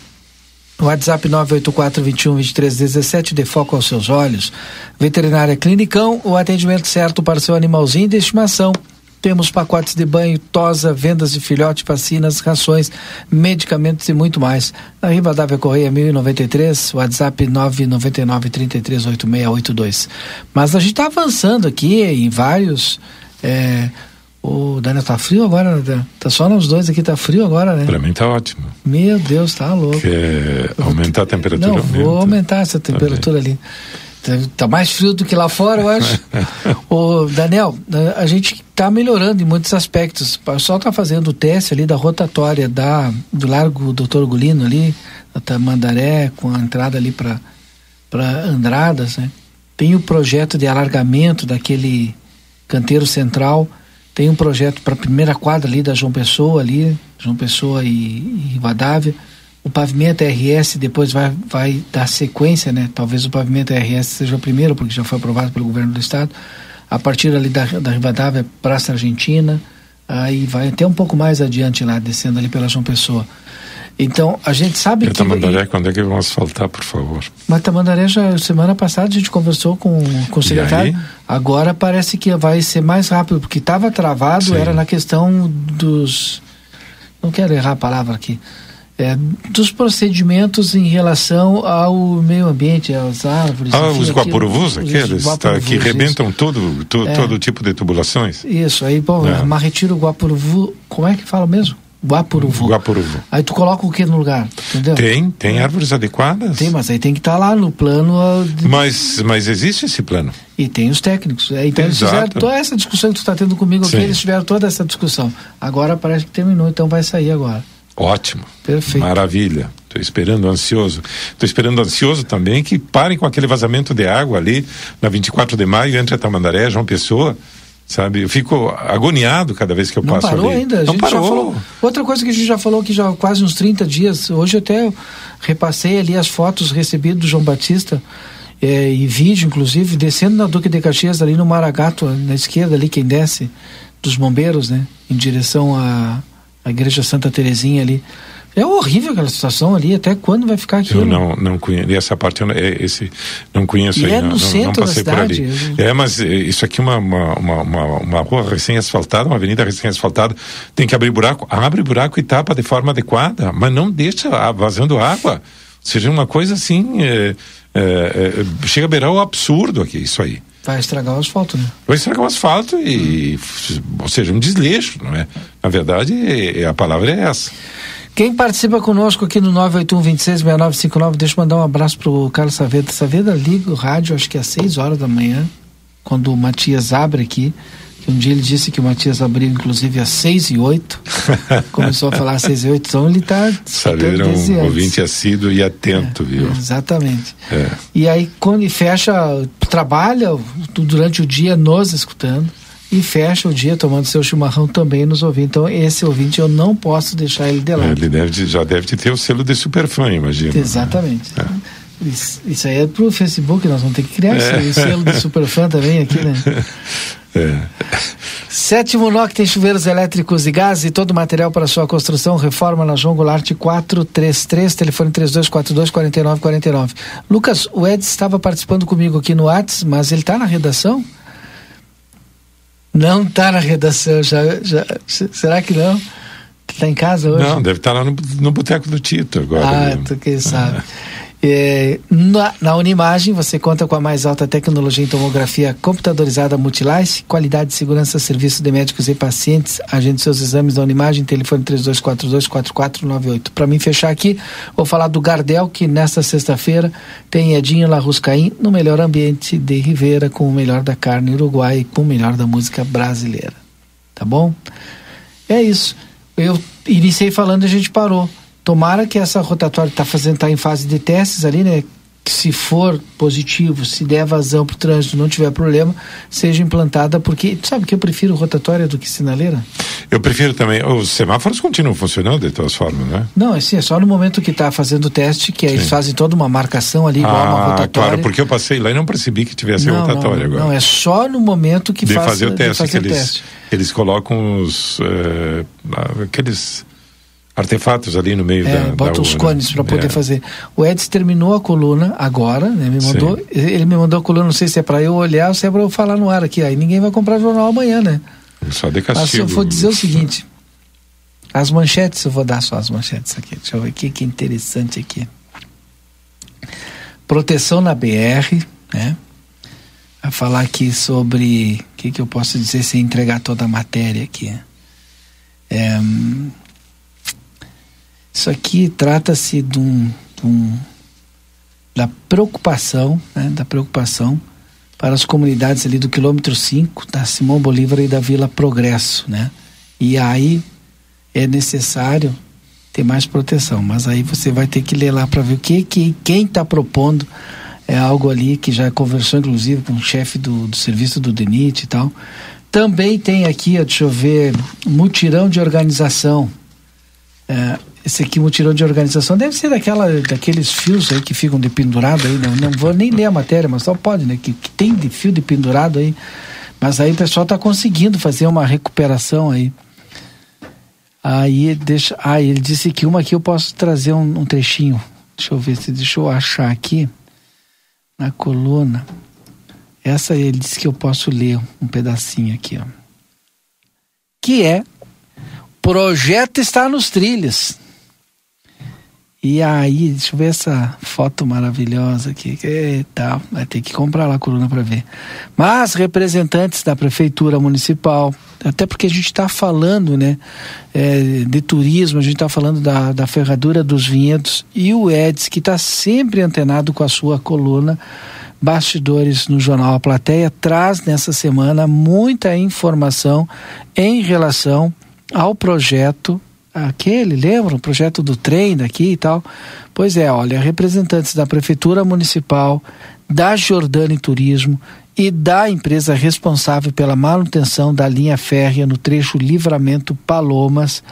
WhatsApp 984 21 23 17 de foco aos seus olhos. Veterinária Clinicão, o atendimento certo para seu animalzinho de estimação. Temos pacotes de banho, tosa, vendas de filhote, vacinas, rações, medicamentos e muito mais. Na Rivadavia Correia 1093, WhatsApp 999 338682. Mas a gente está avançando aqui em vários. É, o Daniel tá frio agora, né? tá só nós dois aqui, tá frio agora, né? Para mim tá ótimo. Meu Deus, tá louco. Quer aumentar a temperatura? Não, vou aumentar essa temperatura ali. Tá, tá mais frio do que lá fora, eu acho. o Daniel, a gente está melhorando em muitos aspectos. O pessoal está fazendo o teste ali da rotatória da, do Largo Doutor Gulino ali, da Tamandaré, com a entrada ali para Andradas, né? Tem o projeto de alargamento daquele canteiro central tem um projeto para a primeira quadra ali da João Pessoa, ali, João Pessoa e, e Rivadavia. O pavimento RS depois vai, vai dar sequência, né? Talvez o pavimento RS seja o primeiro, porque já foi aprovado pelo governo do estado. A partir ali da, da Rivadavia, Praça Argentina, aí vai até um pouco mais adiante lá, descendo ali pela João Pessoa. Então, a gente sabe e que... Tamandaré, quando é que vão asfaltar, por favor? Mas Tamandaré, já, semana passada a gente conversou com, com o secretário, agora parece que vai ser mais rápido, porque estava travado, Sim. era na questão dos... Não quero errar a palavra aqui. É, dos procedimentos em relação ao meio ambiente, às árvores. Ah, enfim, os guapuruvus, aqueles tá, que rebentam todo, to, é, todo tipo de tubulações. Isso, aí, bom, é. mas retira o guapuruvu, como é que fala mesmo? Guapuruvu. Guapuruvu. Aí tu coloca o que no lugar? Entendeu? Tem, tem árvores adequadas. Tem, mas aí tem que estar tá lá no plano. De... Mas, mas existe esse plano. E tem os técnicos. É, então eles fizeram toda essa discussão que tu está tendo comigo Sim. aqui, eles tiveram toda essa discussão. Agora parece que terminou, então vai sair agora. Ótimo. Perfeito. Maravilha. Estou esperando ansioso. Estou esperando ansioso também que parem com aquele vazamento de água ali na 24 de maio entre a Tamandaré e João Pessoa sabe? Eu fico agoniado cada vez que eu não passo parou ali. ainda, a não parou. Falou, outra coisa que a gente já falou que já há quase uns 30 dias, hoje até repassei ali as fotos recebidas do João Batista é, e vídeo, inclusive, descendo na Duque de Caxias, ali no Maragato, na esquerda ali, quem desce, dos bombeiros, né? Em direção à, à Igreja Santa Terezinha ali. É horrível aquela situação ali, até quando vai ficar aquilo? Eu não, não conheço, essa parte, eu, é, esse, não conheço e aí, é no não, centro não passei da cidade. por ali. É, mas é, isso aqui é uma, uma, uma, uma, rua recém-asfaltada, uma avenida recém-asfaltada, tem que abrir buraco, abre buraco e tapa de forma adequada, mas não deixa vazando água. Ou seja, uma coisa assim, é, é, é, chega a beirar o absurdo aqui, isso aí. Vai estragar o asfalto, né? Vai estragar o asfalto e, ou seja, um desleixo, não é? Na verdade, a palavra é essa. Quem participa conosco aqui no 981-266959, deixa eu mandar um abraço pro Carlos Saveda. Saveda liga o rádio, acho que às 6 horas da manhã, quando o Matias abre aqui. Que um dia ele disse que o Matias abriu, inclusive, às 6 e 8. Começou a falar às 6 e 8, então ele está. Saber um ouvinte assíduo e atento, é, viu? Exatamente. É. E aí, quando ele fecha, trabalha durante o dia nos escutando e fecha o dia tomando seu chimarrão também nos ouvindo. Então, esse ouvinte eu não posso deixar ele de lado. Ele deve, já deve ter o selo de super fã, imagina. Exatamente. Né? É. Isso, isso, aí é pro Facebook, nós vamos ter que criar é. esse selo de super fã também aqui, né? É. Sétimo NOC tem chuveiros elétricos e gás e todo o material para sua construção, reforma na João Goulart 433, telefone 3242 4949. Lucas, o Ed estava participando comigo aqui no Whats, mas ele está na redação? Não está na redação, já, já, será que não? Está em casa hoje? Não, deve estar tá lá no, no Boteco do Tito agora. Ah, tu quem sabe. É, na, na Unimagem você conta com a mais alta tecnologia em tomografia computadorizada Multilice, qualidade, segurança, serviço de médicos e pacientes. Agende seus exames da Unimagem, telefone 3242-4498. Para mim fechar aqui, vou falar do Gardel, que nesta sexta-feira tem Edinho Larruscaim no melhor ambiente de Rivera, com o melhor da carne uruguai e com o melhor da música brasileira. Tá bom? É isso. Eu iniciei falando e a gente parou. Tomara que essa rotatória está fazendo, tá em fase de testes ali, né? Que se for positivo, se der vazão para o trânsito, não tiver problema, seja implantada, porque tu sabe que eu prefiro rotatória do que sinaleira? Eu prefiro também. Os semáforos continuam funcionando de todas formas, né? Não, é assim, é só no momento que está fazendo o teste, que eles fazem toda uma marcação ali, igual ah, uma rotatória. Claro, porque eu passei lá e não percebi que tivesse não, rotatória não, agora. Não, é só no momento que de faz, fazer o teste. fazer que o eles, teste. eles colocam os. Uh, aqueles artefatos ali no meio é, da bota da os cones para poder é. fazer. O Edson terminou a coluna agora, né? Me mandou, ele me mandou a coluna, não sei se é para eu olhar ou se é para eu falar no ar aqui. Aí ninguém vai comprar jornal amanhã, né? Só de castigo. Mas eu vou dizer o seguinte: as manchetes, eu vou dar só as manchetes aqui. Deixa eu ver o que, que é interessante aqui. Proteção na BR, né? A falar aqui sobre. O que, que eu posso dizer sem entregar toda a matéria aqui? É, isso aqui trata-se de um, de um, da preocupação, né, da preocupação para as comunidades ali do quilômetro 5, da Simão Bolívar e da Vila Progresso, né? E aí é necessário ter mais proteção, mas aí você vai ter que ler lá para ver o que, que quem está propondo é algo ali que já conversou inclusive com o chefe do, do serviço do DENIT e tal. Também tem aqui, deixa eu ver, mutirão de organização. É, esse aqui, mutirão de organização, deve ser daquela, daqueles fios aí que ficam de pendurado aí, não, não vou nem ler a matéria, mas só pode, né? Que, que tem de fio de pendurado aí. Mas aí o pessoal está conseguindo fazer uma recuperação aí. Aí deixa. Ah, ele disse que uma aqui eu posso trazer um, um trechinho. Deixa eu ver se deixa eu achar aqui na coluna. Essa ele disse que eu posso ler um pedacinho aqui, ó. Que é projeto está nos trilhos. E aí, deixa eu ver essa foto maravilhosa aqui. Eita, vai ter que comprar lá a coluna para ver. Mas representantes da prefeitura municipal, até porque a gente está falando, né, é, de turismo, a gente está falando da, da ferradura dos vinhedos e o Eds que está sempre antenado com a sua coluna Bastidores no jornal A Plateia traz nessa semana muita informação em relação ao projeto aquele, lembra? O projeto do trem daqui e tal. Pois é, olha, representantes da Prefeitura Municipal, da Jordânia Turismo e da empresa responsável pela manutenção da linha férrea no trecho Livramento Palomas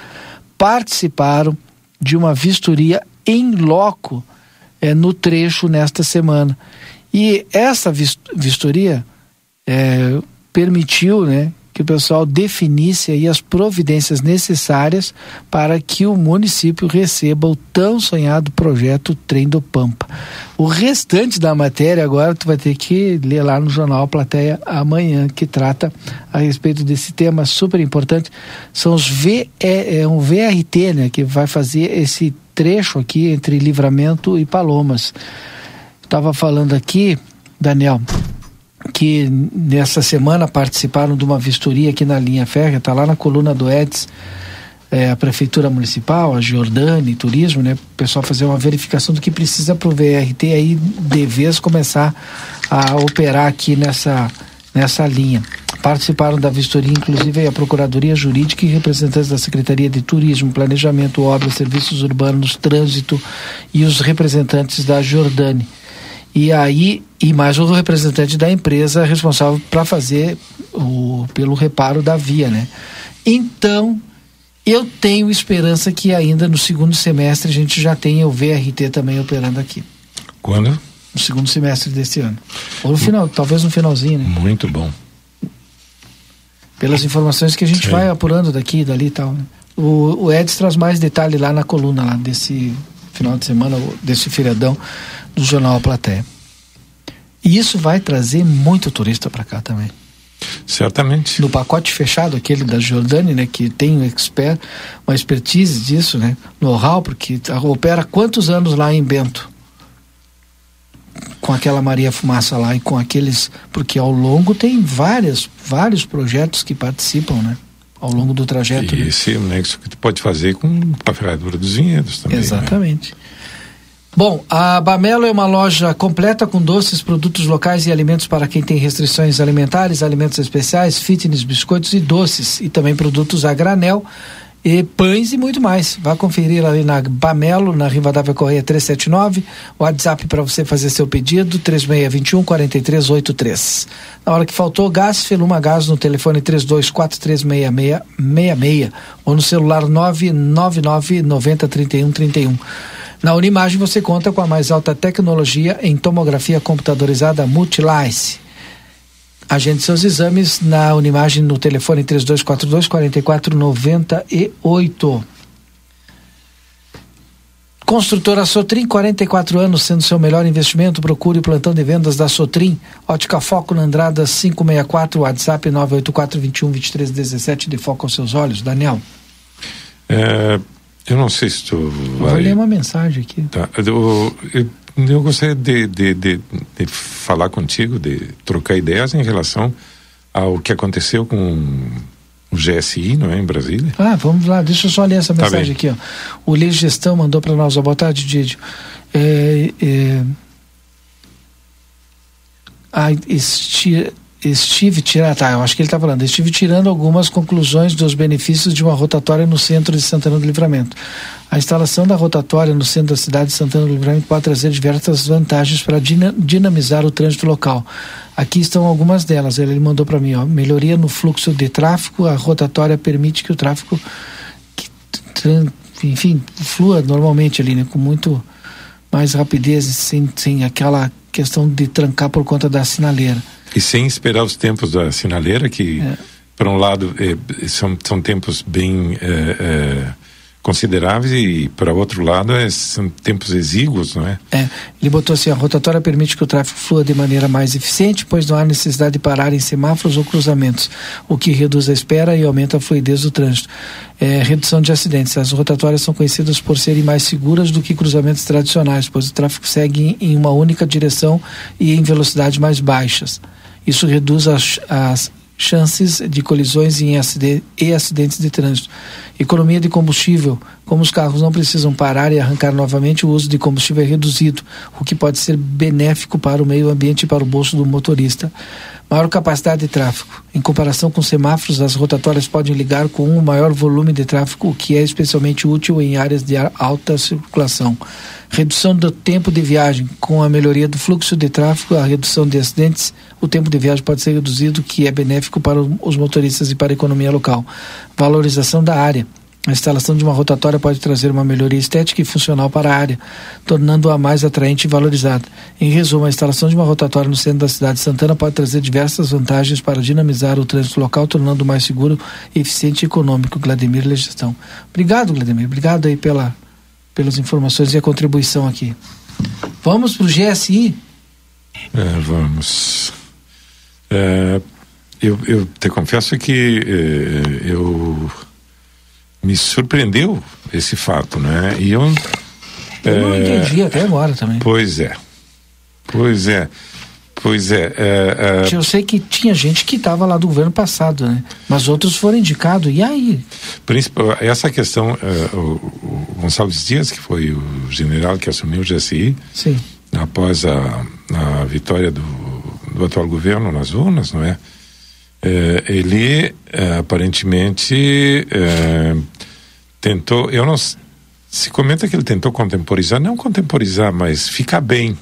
participaram de uma vistoria em loco é, no trecho nesta semana. E essa vistoria é, permitiu né, que o pessoal definisse aí as providências necessárias para que o município receba o tão sonhado projeto Trem do Pampa. O restante da matéria agora tu vai ter que ler lá no jornal Plateia amanhã, que trata a respeito desse tema super importante. São os V, é, é um VRT, né, que vai fazer esse trecho aqui entre Livramento e Palomas. Estava falando aqui, Daniel, que nessa semana participaram de uma vistoria aqui na linha férrea, está lá na coluna do Eds, é, a Prefeitura Municipal, a Jordânia, Turismo, né? O pessoal fazer uma verificação do que precisa para o VRT aí de vez começar a operar aqui nessa, nessa linha. Participaram da vistoria, inclusive, a Procuradoria Jurídica e representantes da Secretaria de Turismo, Planejamento, Obras, Serviços Urbanos, Trânsito e os representantes da Jordânia. E aí, e mais o representante da empresa responsável para fazer o, pelo reparo da via, né? Então, eu tenho esperança que ainda no segundo semestre a gente já tenha o VRT também operando aqui. Quando? No segundo semestre desse ano. Ou no final, talvez no finalzinho, né? Muito bom. Pelas informações que a gente Sim. vai apurando daqui, dali e tal. Né? O, o Eds traz mais detalhe lá na coluna lá desse final de semana, desse feriadão do Jornal A Plateia. E isso vai trazer muito turista para cá também. Certamente. No pacote fechado, aquele da Jordânia, né, que tem um expert, uma expertise disso, né, know-how, porque opera quantos anos lá em Bento? Com aquela Maria Fumaça lá e com aqueles. Porque ao longo tem várias, vários projetos que participam, né? Ao longo do trajeto. E né? esse é um nexo que tu pode fazer com a ferradura dos vinhedos também. Né? Exatamente. Né? Bom, a Bamelo é uma loja completa com doces, produtos locais e alimentos para quem tem restrições alimentares, alimentos especiais, fitness, biscoitos e doces, e também produtos a granel, e pães e muito mais. Vá conferir ali na Bamelo, na Rivadavia Correia 379, WhatsApp para você fazer seu pedido, 3621 4383. Na hora que faltou gás, Feluma Gás no telefone 32436666 ou no celular 999 90 31 31. Na Unimagem você conta com a mais alta tecnologia em tomografia computadorizada Multilice. Agende seus exames na Unimagem no telefone 3242 4498. Construtora Sotrim, 44 anos, sendo seu melhor investimento, procure o plantão de vendas da Sotrim. Ótica Foco na Andrada 564, WhatsApp 984 21 23 17, de foco aos seus olhos. Daniel. É, eu não sei se tu vai... Vou ler uma mensagem aqui. Tá. Eu, eu, eu gostaria de, de, de, de, falar contigo, de trocar ideias em relação ao que aconteceu com o GSI, não é, em Brasília? Ah, vamos lá, deixa eu só ler essa tá mensagem tá aqui, ó. O Lei Gestão mandou para nós, ó, boa tarde, Didio. É, é, a, este, estive tirando, tá, eu acho que ele está falando, estive tirando algumas conclusões dos benefícios de uma rotatória no centro de Santana do Livramento. A instalação da rotatória no centro da cidade de Santana do Livramento pode trazer diversas vantagens para dinamizar o trânsito local. Aqui estão algumas delas. Ele mandou para mim, ó, melhoria no fluxo de tráfego. A rotatória permite que o tráfego, que, enfim, flua normalmente ali, né, com muito mais rapidez, sem, sem aquela questão de trancar por conta da sinaleira. E sem esperar os tempos da sinaleira, que, é. por um lado, é, são, são tempos bem é, é consideráveis e, para outro lado, é, são tempos exíguos, não é? É, ele botou assim, a rotatória permite que o tráfego flua de maneira mais eficiente, pois não há necessidade de parar em semáforos ou cruzamentos, o que reduz a espera e aumenta a fluidez do trânsito. É, redução de acidentes. As rotatórias são conhecidas por serem mais seguras do que cruzamentos tradicionais, pois o tráfego segue em uma única direção e em velocidades mais baixas. Isso reduz as, as chances de colisões e acidentes de trânsito. Economia de combustível. Como os carros não precisam parar e arrancar novamente, o uso de combustível é reduzido, o que pode ser benéfico para o meio ambiente e para o bolso do motorista. Maior capacidade de tráfego. Em comparação com semáforos, as rotatórias podem ligar com um maior volume de tráfego, o que é especialmente útil em áreas de alta circulação. Redução do tempo de viagem. Com a melhoria do fluxo de tráfego, a redução de acidentes, o tempo de viagem pode ser reduzido, o que é benéfico para os motoristas e para a economia local. Valorização da área. A instalação de uma rotatória pode trazer uma melhoria estética e funcional para a área, tornando-a mais atraente e valorizada. Em resumo, a instalação de uma rotatória no centro da cidade de Santana pode trazer diversas vantagens para dinamizar o trânsito local, tornando mais seguro, eficiente e econômico. Vladimir Legestão. Obrigado, Vladimir. Obrigado aí pela, pelas informações e a contribuição aqui. Vamos para o GSI? É, vamos. É, eu, eu te confesso que é, eu me surpreendeu esse fato, né? E eu. Eu não é, entendi até agora também. Pois é. Pois é. Pois é, é, é. Eu sei que tinha gente que estava lá do governo passado, né? Mas outros foram indicados. E aí? Principal, essa questão, é, o, o, Gonçalves Dias, que foi o general que assumiu o GSI, Sim. após a, a vitória do, do atual governo nas urnas, não é? É ele é, aparentemente é, tentou, eu não se comenta que ele tentou contemporizar, não contemporizar, mas ficar bem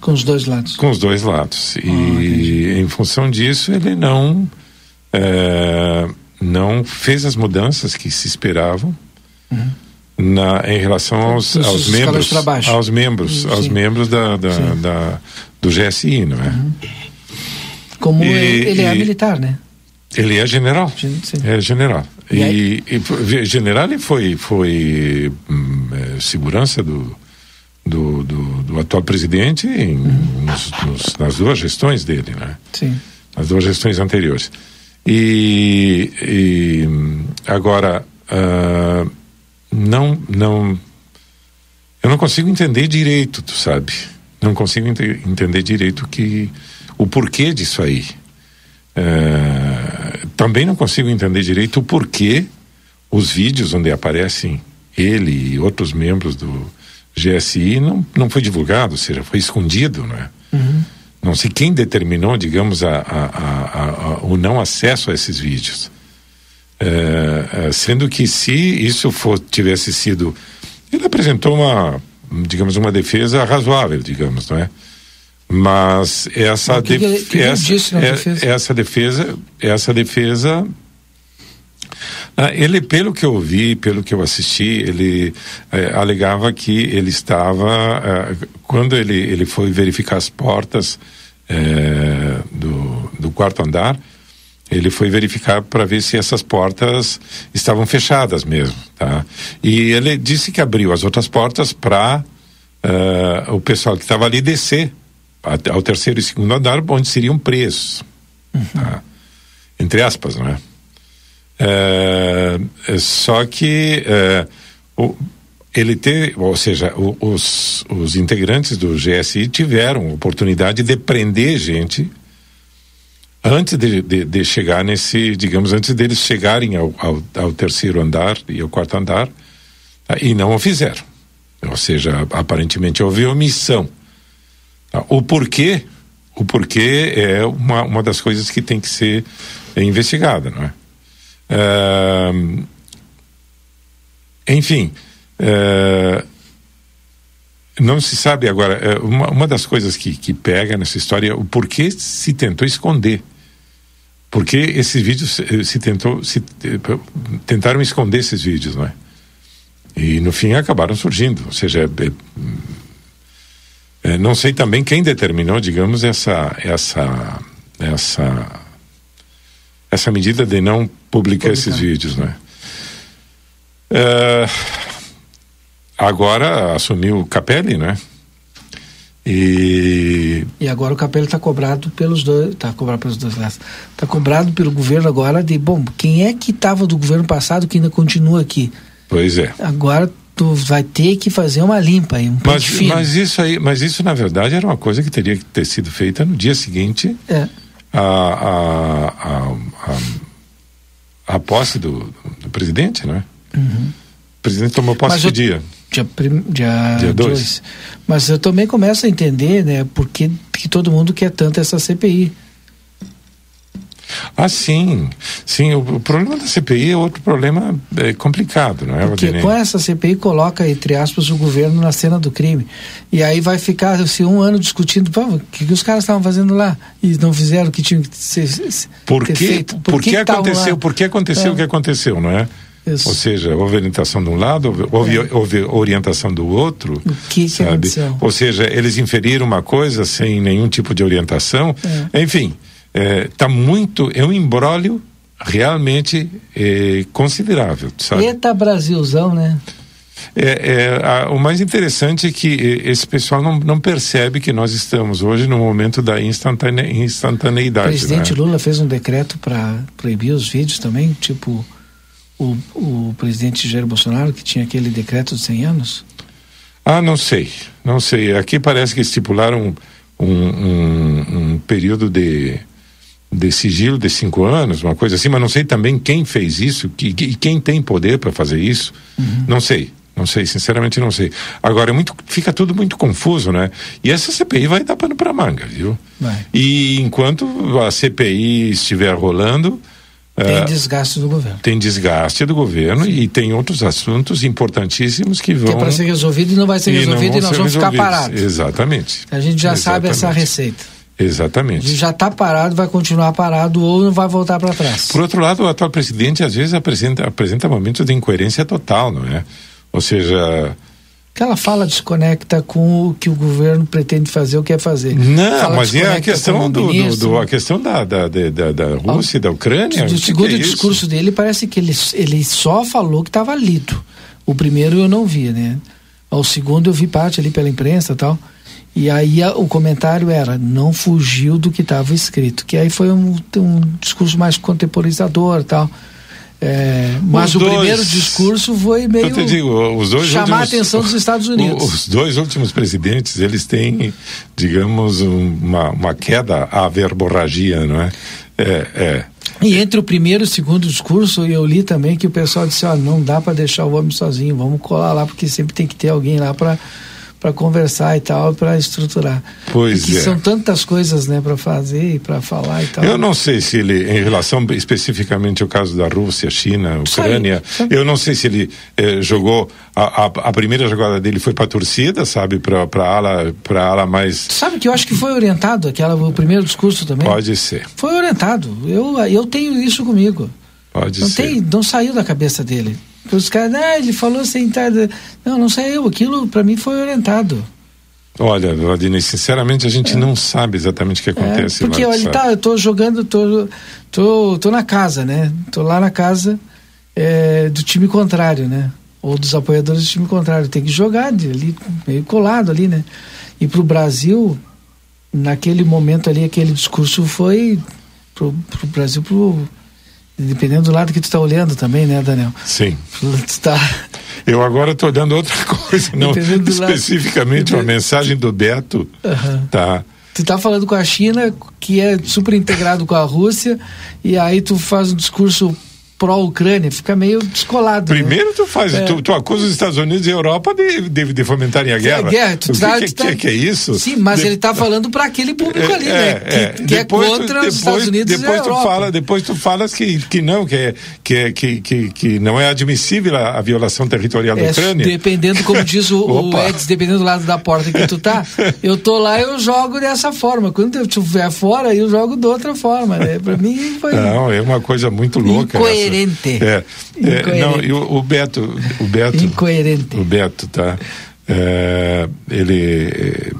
com os dois lados. Com os dois lados. Ah, e em função disso ele não é, não fez as mudanças que se esperavam. Uhum. Na, em relação aos, aos membros aos membros sim, aos membros da, da, da, do GSI não é uhum. Como e, ele é militar né ele é general sim. é general e, e, e, general ele foi foi hum, é, segurança do do, do, do atual presidente em, uhum. nos, nos, nas duas gestões dele, né? Sim. Nas duas gestões anteriores. E, e agora uh, não não eu não consigo entender direito, tu sabe? Não consigo ent entender direito que o porquê disso aí. Uh, também não consigo entender direito o porquê os vídeos onde aparecem ele e outros membros do, GSI não, não foi divulgado, ou seja, foi escondido, né? Uhum. Não sei quem determinou, digamos, a, a, a, o não acesso a esses vídeos. É, é, sendo que se isso for, tivesse sido. Ele apresentou uma, digamos, uma defesa razoável, digamos, não é? Mas essa, que que que essa, é, defesa? essa defesa, essa defesa ah, ele, pelo que eu vi, pelo que eu assisti, ele eh, alegava que ele estava, eh, quando ele, ele foi verificar as portas eh, do, do quarto andar, ele foi verificar para ver se essas portas estavam fechadas mesmo, tá? E ele disse que abriu as outras portas para o pessoal que estava ali descer ao terceiro e segundo andar, onde seriam presos, uhum. tá? entre aspas, não é? Uh, só que uh, o, ele teve, ou seja, o, os, os integrantes do GSI tiveram oportunidade de prender gente antes de, de, de, chegar nesse, digamos, antes deles chegarem ao, ao, ao, terceiro andar e ao quarto andar, tá? e não o fizeram. Ou seja, aparentemente houve omissão. Tá? O porquê, o porquê é uma, uma das coisas que tem que ser investigada, não é? Uh, enfim, uh, não se sabe agora, uh, uma, uma das coisas que, que pega nessa história, o porquê se tentou esconder porque esses vídeos eh, se tentou se eh, tentaram esconder esses vídeos não é e no fim acabaram surgindo ou seja é, é, não sei também quem determinou digamos essa essa essa essa medida de não publicar, publicar. esses vídeos né é, agora assumiu o Capelli né e... e agora o Capelli está cobrado pelos dois, está cobrado pelos dois lados. Está cobrado pelo governo agora de, bom, quem é que estava do governo passado que ainda continua aqui? Pois é. Agora tu vai ter que fazer uma limpa aí, um mas, mas isso aí, mas isso na verdade era uma coisa que teria que ter sido feita no dia seguinte é. a, a, a, a, a posse do, do presidente, né? Uhum. O presidente tomou posse mas que eu, dia? Dia 2. Dia, dia dois. Mas eu também começo a entender, né, por que, que todo mundo quer tanto essa CPI. Ah, sim. Sim, o, o, problema da CPI é outro problema é, complicado, não é, Porque com essa CPI coloca, entre aspas, o governo na cena do crime. E aí vai ficar assim, um ano discutindo o que, que os caras estavam fazendo lá e não fizeram o que tinham que ser, por ter que, feito. Por, por que, que aconteceu, por que aconteceu é. o que aconteceu, não é? Isso. Ou seja, houve orientação de um lado, houve, é. houve orientação do outro. O que, sabe? Que Ou seja, eles inferiram uma coisa sem nenhum tipo de orientação. É. Enfim, está é, muito. É um embrólio realmente é, considerável. Sabe? Eita Brasilzão, né? É, é a, o mais interessante é que esse pessoal não, não percebe que nós estamos hoje no momento da instantane, instantaneidade. O presidente né? Lula fez um decreto para proibir os vídeos também, tipo o, o presidente Jair Bolsonaro, que tinha aquele decreto de 100 anos? Ah, não sei, não sei. Aqui parece que estipularam um, um, um período de, de sigilo de cinco anos, uma coisa assim, mas não sei também quem fez isso e que, quem tem poder para fazer isso. Uhum. Não sei. Não sei, sinceramente não sei. Agora, é muito, fica tudo muito confuso, né? E essa CPI vai dar pano para manga, viu? Vai. E enquanto a CPI estiver rolando, tem é, desgaste do governo. Tem desgaste do governo Sim. e tem outros assuntos importantíssimos que vão. Que é para ser resolvido e não vai ser resolvido e, nós vamos ficar parados. Exatamente. A gente já Exatamente. sabe essa receita. Exatamente. Já está parado, vai continuar parado ou não vai voltar para trás. Por outro lado, o atual presidente às vezes apresenta, apresenta momentos de incoerência total, não é? Ou seja, Aquela fala desconecta com o que o governo pretende fazer ou quer fazer. Não, fala mas é a questão do, do, do, a questão da, da, da, da Rússia e da Ucrânia. Do segundo é discurso isso? dele parece que ele, ele só falou que estava lido. O primeiro eu não vi, né? O segundo eu vi parte ali pela imprensa e tal. E aí a, o comentário era, não fugiu do que estava escrito. Que aí foi um, um discurso mais contemporizador tal. É, mas o primeiro discurso foi meio digo, os dois chamar últimos, a atenção dos Estados Unidos. Os dois últimos presidentes, eles têm, digamos, uma, uma queda à verborragia, não é? É, é. E entre o primeiro e o segundo discurso, eu li também que o pessoal disse: ó, não dá para deixar o homem sozinho, vamos colar lá, porque sempre tem que ter alguém lá para para conversar e tal, para estruturar. Pois Porque é. são tantas coisas, né, para fazer e para falar e tal. Eu não sei se ele, em relação especificamente ao caso da Rússia, China, Ucrânia, Sai. eu não sei se ele eh, jogou a, a, a, primeira jogada dele foi para torcida, sabe, para para ala para ala mais. Sabe que eu acho que foi orientado aquela o primeiro discurso também. Pode ser. Foi orientado. Eu eu tenho isso comigo. Pode não ser. Tem, não saiu da cabeça dele. Os caras, ah, ele falou sentar. Não, não saiu. Aquilo para mim foi orientado. Olha, Vladimir, sinceramente a gente é. não sabe exatamente o que acontece. É, porque, olha, sabe. tá, eu tô jogando, tô, tô, tô na casa, né? Tô lá na casa é, do time contrário, né? Ou dos apoiadores do time contrário. Tem que jogar de, ali, meio colado ali, né? E pro Brasil, naquele momento ali, aquele discurso foi pro, pro Brasil, pro, dependendo do lado que tu tá olhando também, né, Daniel? Sim. Tu tá eu agora estou dando outra coisa, não especificamente uma mensagem do Beto. Uhum. Tá. Tu tá falando com a China, que é super integrado com a Rússia, e aí tu faz um discurso pró-Ucrânia, fica meio descolado. Né? Primeiro né? tu faz, é. tu, tu, acusa os Estados Unidos e a Europa de, de, de fomentarem a guerra. É, guerra tu o tá, que, tá, que, que, é isso? Sim, mas de... ele está falando para aquele público é, ali, né? É, que, que é é contra depois, os Estados Unidos depois e a Europa. Tu fala, depois tu falas que, que não, que, é, que, que, que, que não é admissível a, a violação territorial da Ucrânia. Dependendo, como diz o, o Eds, dependendo do lado da porta que tu tá, eu tô lá eu jogo dessa forma. Quando eu estiver fora, eu jogo de outra forma. Né? Para mim foi... Não, é uma coisa muito louca. Incoerente. Essa. É. É, não, e o, Beto, o Beto. Incoerente. O Beto, tá? É, ele.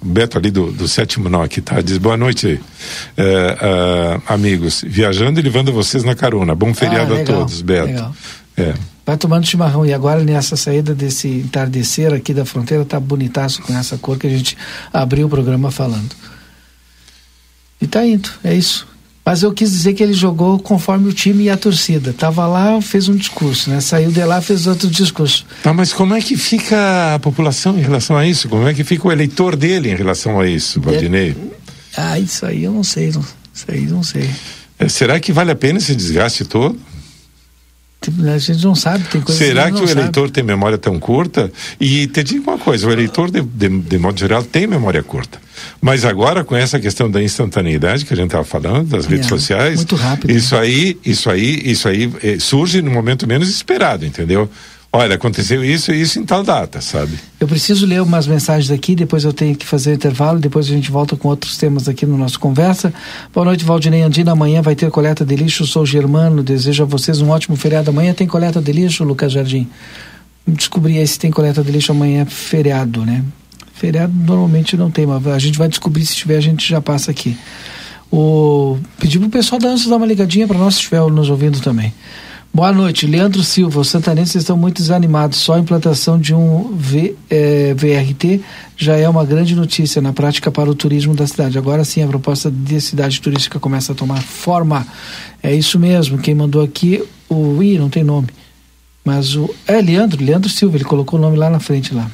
O Beto ali do, do sétimo nó aqui, tá? Diz boa noite, é, é, amigos. Viajando e levando vocês na carona. Bom feriado ah, legal, a todos, Beto. Legal. É. Vai tomando chimarrão. E agora, nessa saída desse entardecer aqui da fronteira, tá bonitaço com essa cor que a gente abriu o programa falando. E tá indo, é isso. Mas eu quis dizer que ele jogou conforme o time e a torcida. Tava lá, fez um discurso, né? Saiu de lá, fez outro discurso. Tá, mas como é que fica a população em relação a isso? Como é que fica o eleitor dele em relação a isso, Valdinei? É... Ah, isso aí eu não sei, não. isso aí eu não sei. É, será que vale a pena esse desgaste todo? A gente não sabe, tem coisas Será que, que o eleitor tem memória tão curta? E te digo uma coisa, o eleitor, de, de, de modo geral, tem memória curta. Mas agora, com essa questão da instantaneidade que a gente estava falando, das redes é, sociais, muito rápido. Isso aí, isso aí, isso aí eh, surge no momento menos esperado, entendeu? Olha, aconteceu isso e isso em tal data, sabe? Eu preciso ler umas mensagens aqui, depois eu tenho que fazer o intervalo, depois a gente volta com outros temas aqui no nosso conversa. Boa noite, Valdinei Andina. Amanhã vai ter coleta de lixo. Sou Germano, desejo a vocês um ótimo feriado. Amanhã tem coleta de lixo, Lucas Jardim. Descobri aí se tem coleta de lixo amanhã, feriado, né? Feriado normalmente não tem, mas a gente vai descobrir se tiver, a gente já passa aqui. O... Pedir pro pessoal da ANSA dar uma ligadinha para nós, se estiver nos ouvindo também. Boa noite, Leandro Silva. Os santanenses estão muito desanimados. Só a implantação de um v, é, VRT já é uma grande notícia na prática para o turismo da cidade. Agora sim, a proposta de cidade turística começa a tomar forma. É isso mesmo. Quem mandou aqui, o. Ih, não tem nome. Mas o. É Leandro, Leandro Silva, ele colocou o nome lá na frente lá.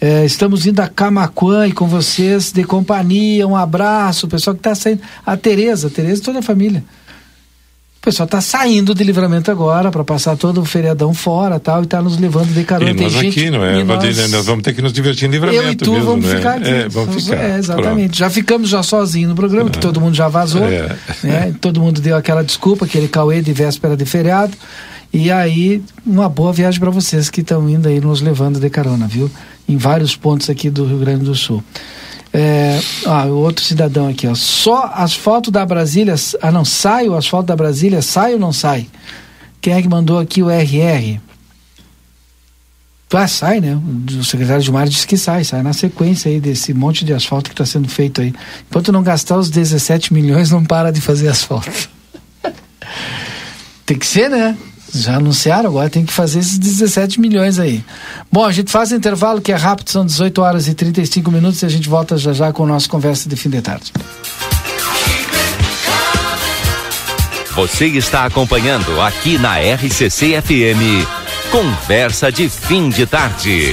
É, estamos indo a Camacuã e com vocês de companhia. Um abraço, o pessoal que está saindo. A Tereza, a Tereza e toda a família pessoal está saindo de livramento agora para passar todo o feriadão fora tal, e está nos levando de carona. E Tem nós gente, aqui, não é? Nós... nós... vamos ter que nos divertir em livramento. Eu e tu mesmo, vamos né? ficar aqui. É, vamos ficar. É, exatamente. Pronto. Já ficamos já sozinhos no programa, que todo mundo já vazou. É. Né? Todo mundo deu aquela desculpa, aquele cauê de véspera de feriado. E aí, uma boa viagem para vocês que estão indo aí nos levando de carona, viu? Em vários pontos aqui do Rio Grande do Sul. É, ah, outro cidadão aqui, ó. Só asfalto da Brasília. Ah, não, sai o asfalto da Brasília, sai ou não sai? Quem é que mandou aqui o RR? Ah, sai, né? O secretário de Mar disse que sai, sai na sequência aí desse monte de asfalto que está sendo feito aí. Enquanto não gastar os 17 milhões, não para de fazer asfalto. Tem que ser, né? Já anunciaram, agora tem que fazer esses 17 milhões aí. Bom, a gente faz um intervalo que é rápido, são 18 horas e 35 minutos e a gente volta já já com o nosso conversa de fim de tarde. Você está acompanhando aqui na RCC FM. Conversa de fim de tarde.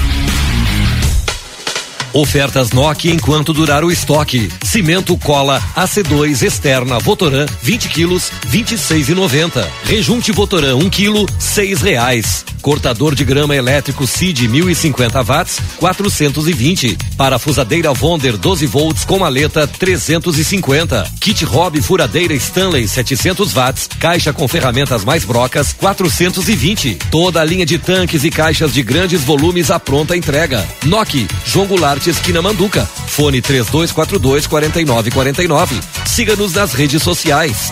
Ofertas Nokia enquanto durar o estoque. Cimento cola AC2 externa Votoran 20 quilos 26,90. Rejunte Votoran 1 quilo 6 reais. Cortador de grama elétrico CID 1050 watts 420. Parafusadeira Vonder 12 volts com maleta 350. Kit Hobby furadeira Stanley 700 watts. Caixa com ferramentas mais brocas 420. Toda a linha de tanques e caixas de grandes volumes à pronta entrega. Nokia João Goulart esquina Manduca. Fone 3242 4949. Siga-nos nas redes sociais.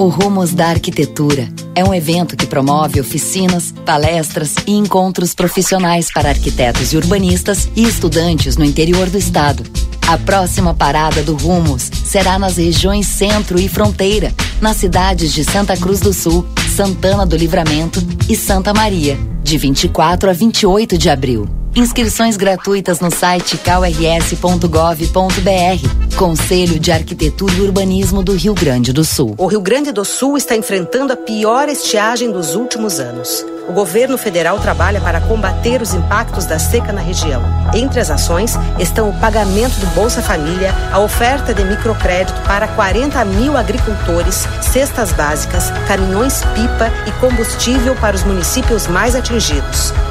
O Rumos da Arquitetura é um evento que promove oficinas, palestras e encontros profissionais para arquitetos e urbanistas e estudantes no interior do estado. A próxima parada do Rumos será nas regiões Centro e Fronteira, nas cidades de Santa Cruz do Sul, Santana do Livramento e Santa Maria, de 24 a 28 de abril. Inscrições gratuitas no site krs.gov.br. Conselho de Arquitetura e Urbanismo do Rio Grande do Sul. O Rio Grande do Sul está enfrentando a pior estiagem dos últimos anos. O governo federal trabalha para combater os impactos da seca na região. Entre as ações estão o pagamento do Bolsa Família, a oferta de microcrédito para 40 mil agricultores, cestas básicas, caminhões pipa e combustível para os municípios mais atingidos.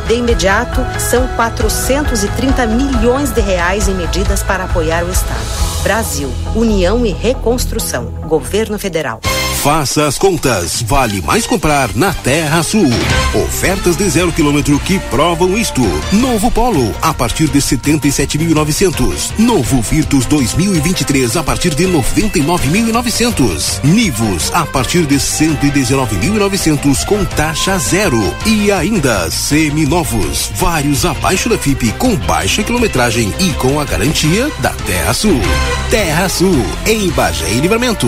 De imediato, são 430 milhões de reais em medidas para apoiar o Estado. Brasil, União e Reconstrução. Governo Federal. Faça as contas. Vale mais comprar na Terra Sul. Ofertas de zero quilômetro que provam isto. Novo Polo a partir de 77.900. Novo Virtus 2023 a partir de 99.900. Nivus a partir de 119.900 com taxa zero. E ainda seminovos, vários abaixo da FIP com baixa quilometragem e com a garantia da Terra Sul. Terra Sul em Bagé e Livramento.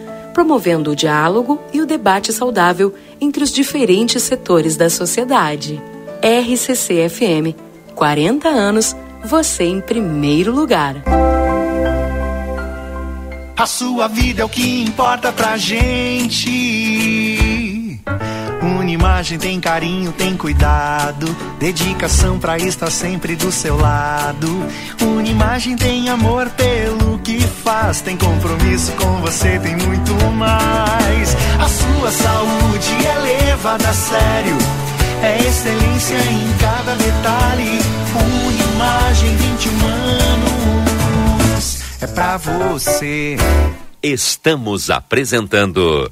promovendo o diálogo e o debate saudável entre os diferentes setores da sociedade. RCC FM, 40 anos, você em primeiro lugar. A sua vida é o que importa pra gente. Uma imagem tem carinho, tem cuidado, dedicação pra estar sempre do seu lado. Uma imagem tem amor pelo que faz, tem compromisso com você, tem muito mais. A sua saúde é levada a sério, é excelência em cada detalhe. Imagem 21 anos é pra você. Estamos apresentando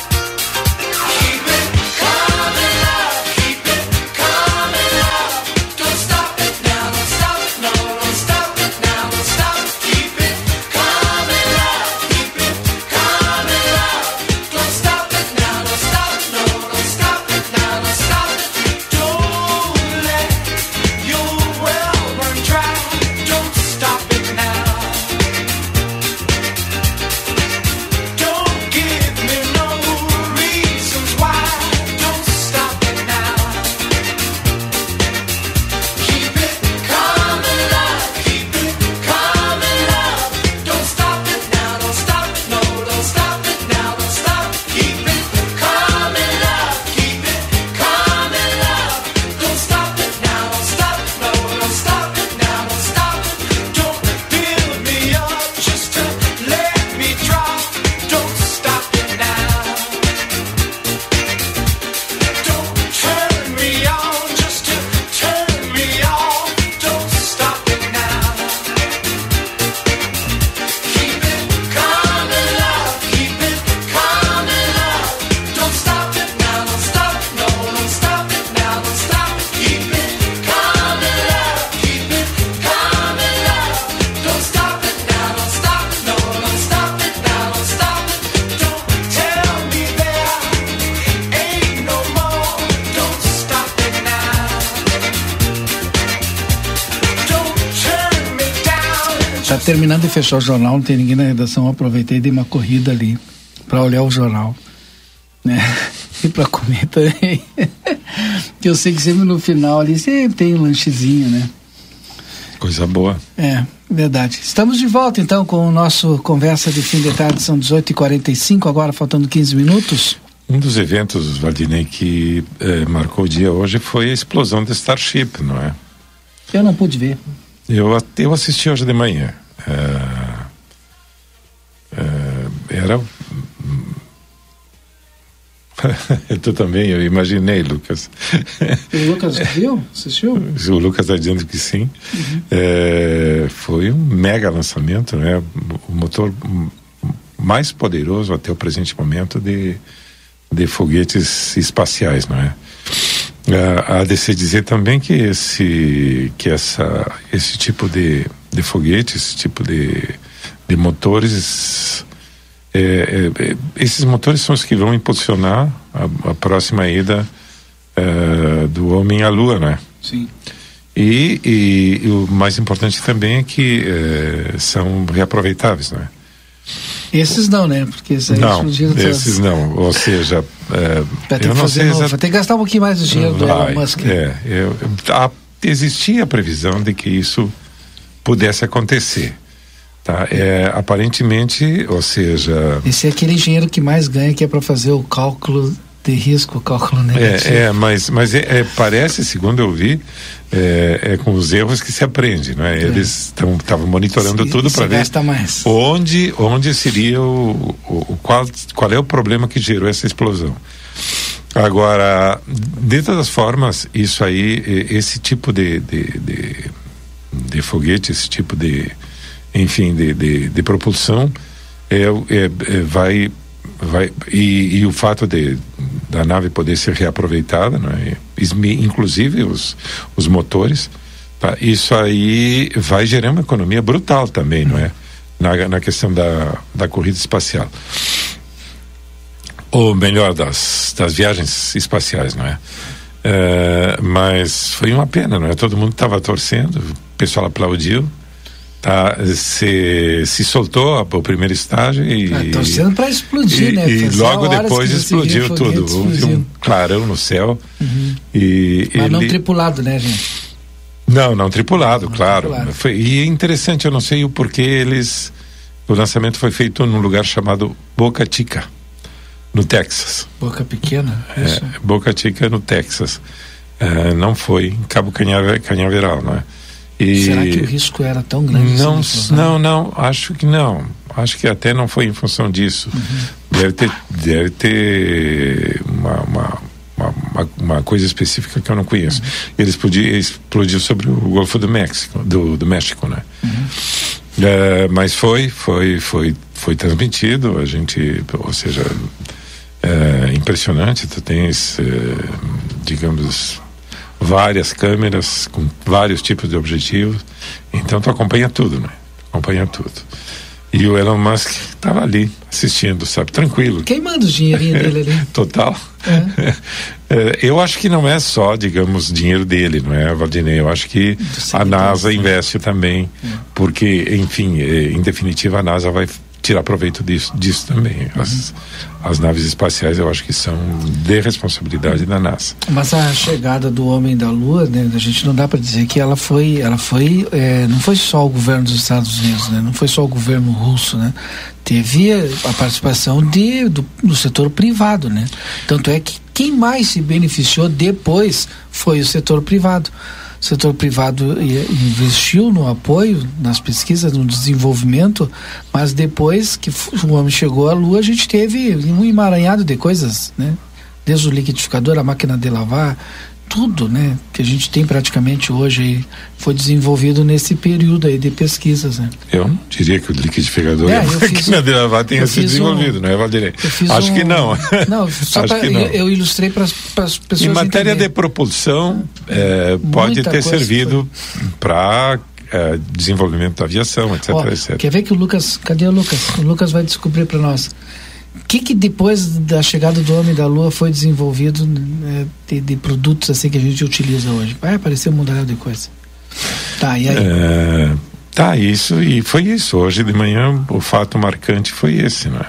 Fechar o jornal, não tem ninguém na redação. Eu aproveitei e dei uma corrida ali para olhar o jornal, né? E para comer também. que eu sei que sempre no final ali sempre tem um lanchezinho, né? Coisa boa. É, verdade. Estamos de volta então com o nosso conversa de fim de tarde, são 18h45, agora faltando 15 minutos. Um dos eventos, Valdinei, que eh, marcou o dia hoje foi a explosão da Starship, não é? Eu não pude ver. Eu, eu assisti hoje de manhã. tu também, eu imaginei, Lucas. O Lucas viu? Assistiu? O Lucas está dizendo que sim. Uhum. É, foi um mega lançamento, né? O motor mais poderoso até o presente momento de, de foguetes espaciais, não é? A ADC dizer também que esse, que essa, esse tipo de, de foguete, esse tipo de, de motores, é, é, é esses motores são os que vão impulsionar a, a próxima ida é, do homem à Lua, né? Sim. E, e, e, o mais importante também é que é, são reaproveitáveis, né? Esses não, né? Porque esses não, esses não. Ou seja, é, vai ter eu não sei Vai ter que gastar um pouquinho mais de dinheiro vai, do Elon Musk. É, eu, a, existia a previsão de que isso pudesse acontecer. Tá? É, aparentemente, ou seja. Esse é aquele engenheiro que mais ganha, que é para fazer o cálculo de risco, cálculo negativo. É, é mas, mas é, é, parece, segundo eu vi, é, é, com os erros que se aprende, não é? é. Eles estavam monitorando se, tudo para ver mais. onde onde seria o, o, o, qual qual é o problema que gerou essa explosão. Agora, de todas as formas, isso aí, esse tipo de, de, de, de foguete, esse tipo de, enfim, de, de, de propulsão, é, é, é vai vai e, e, o fato de da nave poder ser reaproveitada, né? inclusive os, os motores, tá? isso aí vai gerar uma economia brutal também, não é? Na, na questão da, da corrida espacial. Ou melhor, das, das viagens espaciais, não é? é mas foi uma pena, não é? Todo mundo estava torcendo, o pessoal aplaudiu, tá, se, se soltou o primeiro estágio e. Ah, torcendo para explodir, e, né? E logo depois explodiu tudo. Houve um clarão no céu. Uhum. E Mas ele... não tripulado, né, gente? Não, não tripulado, não claro. Tripulado. Foi, e é interessante, eu não sei o porquê eles. O lançamento foi feito num lugar chamado Boca Chica, no Texas. Boca Pequena? É, é Boca Chica, no Texas. É, não foi em Cabo Canhaveral, não é? E Será que o risco era tão grande? Não, assim não, não, acho que não. Acho que até não foi em função disso. Uhum. Deve ter, deve ter uma, uma, uma, uma, coisa específica que eu não conheço. Uhum. Ele explodiu, explodiu sobre o Golfo do México, do, do México, né? Uhum. É, mas foi, foi, foi, foi transmitido. A gente, ou seja, é impressionante. Tu tens, é, digamos várias câmeras com vários tipos de objetivos. Então tu acompanha tudo, né? Acompanha tudo. E o Elon Musk estava ali assistindo, sabe? Tranquilo. Queimando o dinheirinho dele ali. Total. É. é. eu acho que não é só, digamos, dinheiro dele, não é, Valdinei? Eu acho que a NASA investe também, é. porque, enfim, é, em definitiva, a NASA vai tirar proveito disso, disso também. As, as naves espaciais eu acho que são de responsabilidade da NASA. Mas a chegada do homem da Lua, né, a gente não dá para dizer que ela foi, ela foi, é, não foi só o governo dos Estados Unidos, né, não foi só o governo russo, né, teve a participação de, do, do setor privado, né. Tanto é que quem mais se beneficiou depois foi o setor privado o setor privado investiu no apoio, nas pesquisas, no desenvolvimento, mas depois que o homem chegou à Lua, a gente teve um emaranhado de coisas, né? Desde o liquidificador, a máquina de lavar, tudo, né, que a gente tem praticamente hoje aí, foi desenvolvido nesse período aí de pesquisas, né? Eu não diria que o liquidificador é, e a máquina de lavar tenha sido desenvolvido, um, não é, Valdirei? Acho um, que não. Não, só pra, eu, eu, ilustrei para as pessoas Em matéria entenderem. de propulsão, é, pode ter servido para é, desenvolvimento da aviação, etc, Ó, etc. Quer ver que o Lucas, cadê o Lucas? O Lucas vai descobrir para nós o que, que depois da chegada do homem da Lua foi desenvolvido né, de, de, produtos assim que a gente utiliza hoje? Vai aparecer um mundaréu de coisa. Tá, e aí? É, tá, isso, e foi isso. Hoje de manhã o fato marcante foi esse, né?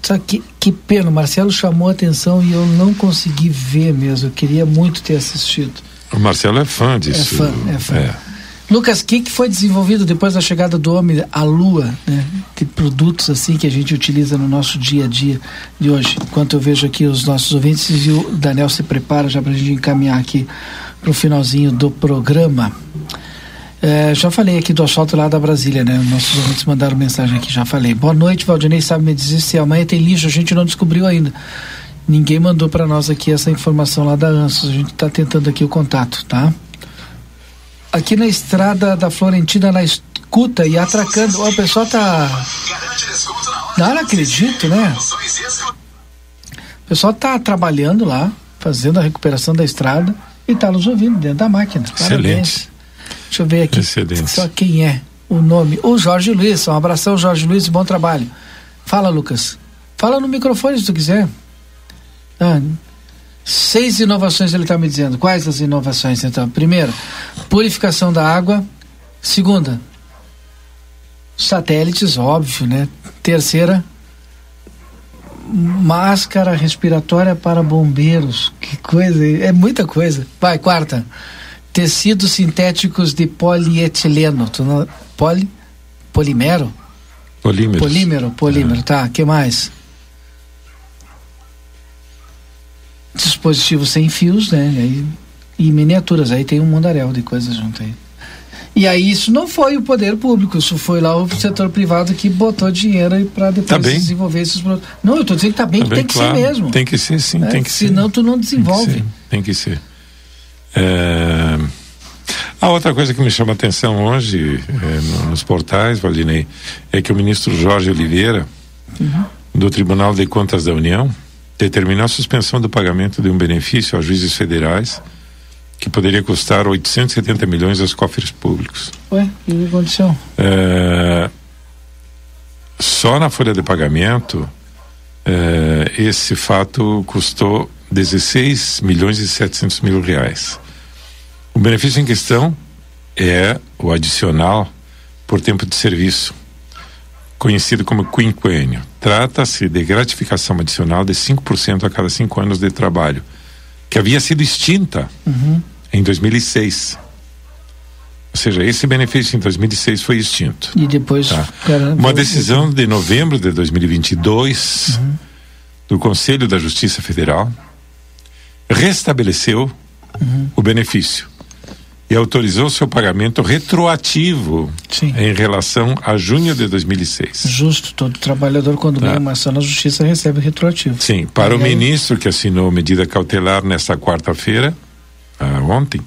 Só que, que pena, o Marcelo chamou a atenção e eu não consegui ver mesmo. Eu queria muito ter assistido. O Marcelo é fã disso. É fã, é fã. É. Lucas, o que, que foi desenvolvido depois da chegada do homem à Lua, né? De produtos assim que a gente utiliza no nosso dia a dia de hoje. Enquanto eu vejo aqui os nossos ouvintes e o Daniel se prepara já para a gente encaminhar aqui para o finalzinho do programa. É, já falei aqui do asfalto lá da Brasília, né? Nossos ouvintes mandaram mensagem aqui, já falei. Boa noite, Valdinei. Sabe me dizer se amanhã tem lixo? A gente não descobriu ainda. Ninguém mandou para nós aqui essa informação lá da ANSOS. A gente está tentando aqui o contato, tá? Aqui na estrada da Florentina, na escuta e atracando. o pessoal tá. Não, não acredito, né? O pessoal tá trabalhando lá, fazendo a recuperação da estrada e tá nos ouvindo dentro da máquina. Excelente. Parabéns. Deixa eu ver aqui. Excelente. Só quem é o nome. O Jorge Luiz. Um abração, Jorge Luiz, e bom trabalho. Fala, Lucas. Fala no microfone se tu quiser. Ah, seis inovações ele está me dizendo. Quais as inovações, então? Primeira, purificação da água. Segunda, satélites, óbvio, né? Terceira, máscara respiratória para bombeiros. Que coisa, é muita coisa. Vai, quarta tecidos sintéticos de polietileno. Tu não, poli, polimero? Polímeros. Polímero, polímero, é. tá. que mais? Dispositivos sem fios, né? Aí, e miniaturas, aí tem um mundaréu de coisas junto aí. E aí isso não foi o poder público, isso foi lá o setor privado que botou dinheiro para depois tá desenvolver esses produtos. Não, eu estou dizendo que tá bem, tá que bem, tem que claro. ser mesmo. Tem que ser, sim, é, tem que senão ser. Senão tu não desenvolve. Tem que ser. Tem que ser. É... A outra coisa que me chama a atenção hoje é, nos portais, Valdinei, é que o ministro Jorge Oliveira, uhum. do Tribunal de Contas da União, determinou a suspensão do pagamento de um benefício aos juízes federais que poderia custar 870 milhões aos cofres públicos. Ué, o que aconteceu? É, só na folha de pagamento, é, esse fato custou 16 milhões e 700 mil reais. O benefício em questão é o adicional por tempo de serviço, conhecido como quinquênio. Trata-se de gratificação adicional de 5% a cada cinco anos de trabalho, que havia sido extinta uhum. em 2006. Ou seja, esse benefício em 2006 foi extinto. E depois. Tá. Uma decisão de novembro de 2022 uhum. do Conselho da Justiça Federal restabeleceu uhum. o benefício e autorizou seu pagamento retroativo Sim. em relação a junho de 2006. Justo, todo trabalhador quando ganha tá. uma ação na justiça recebe retroativo. Sim, para o ministro que assinou medida cautelar nesta quarta-feira, ah, ontem,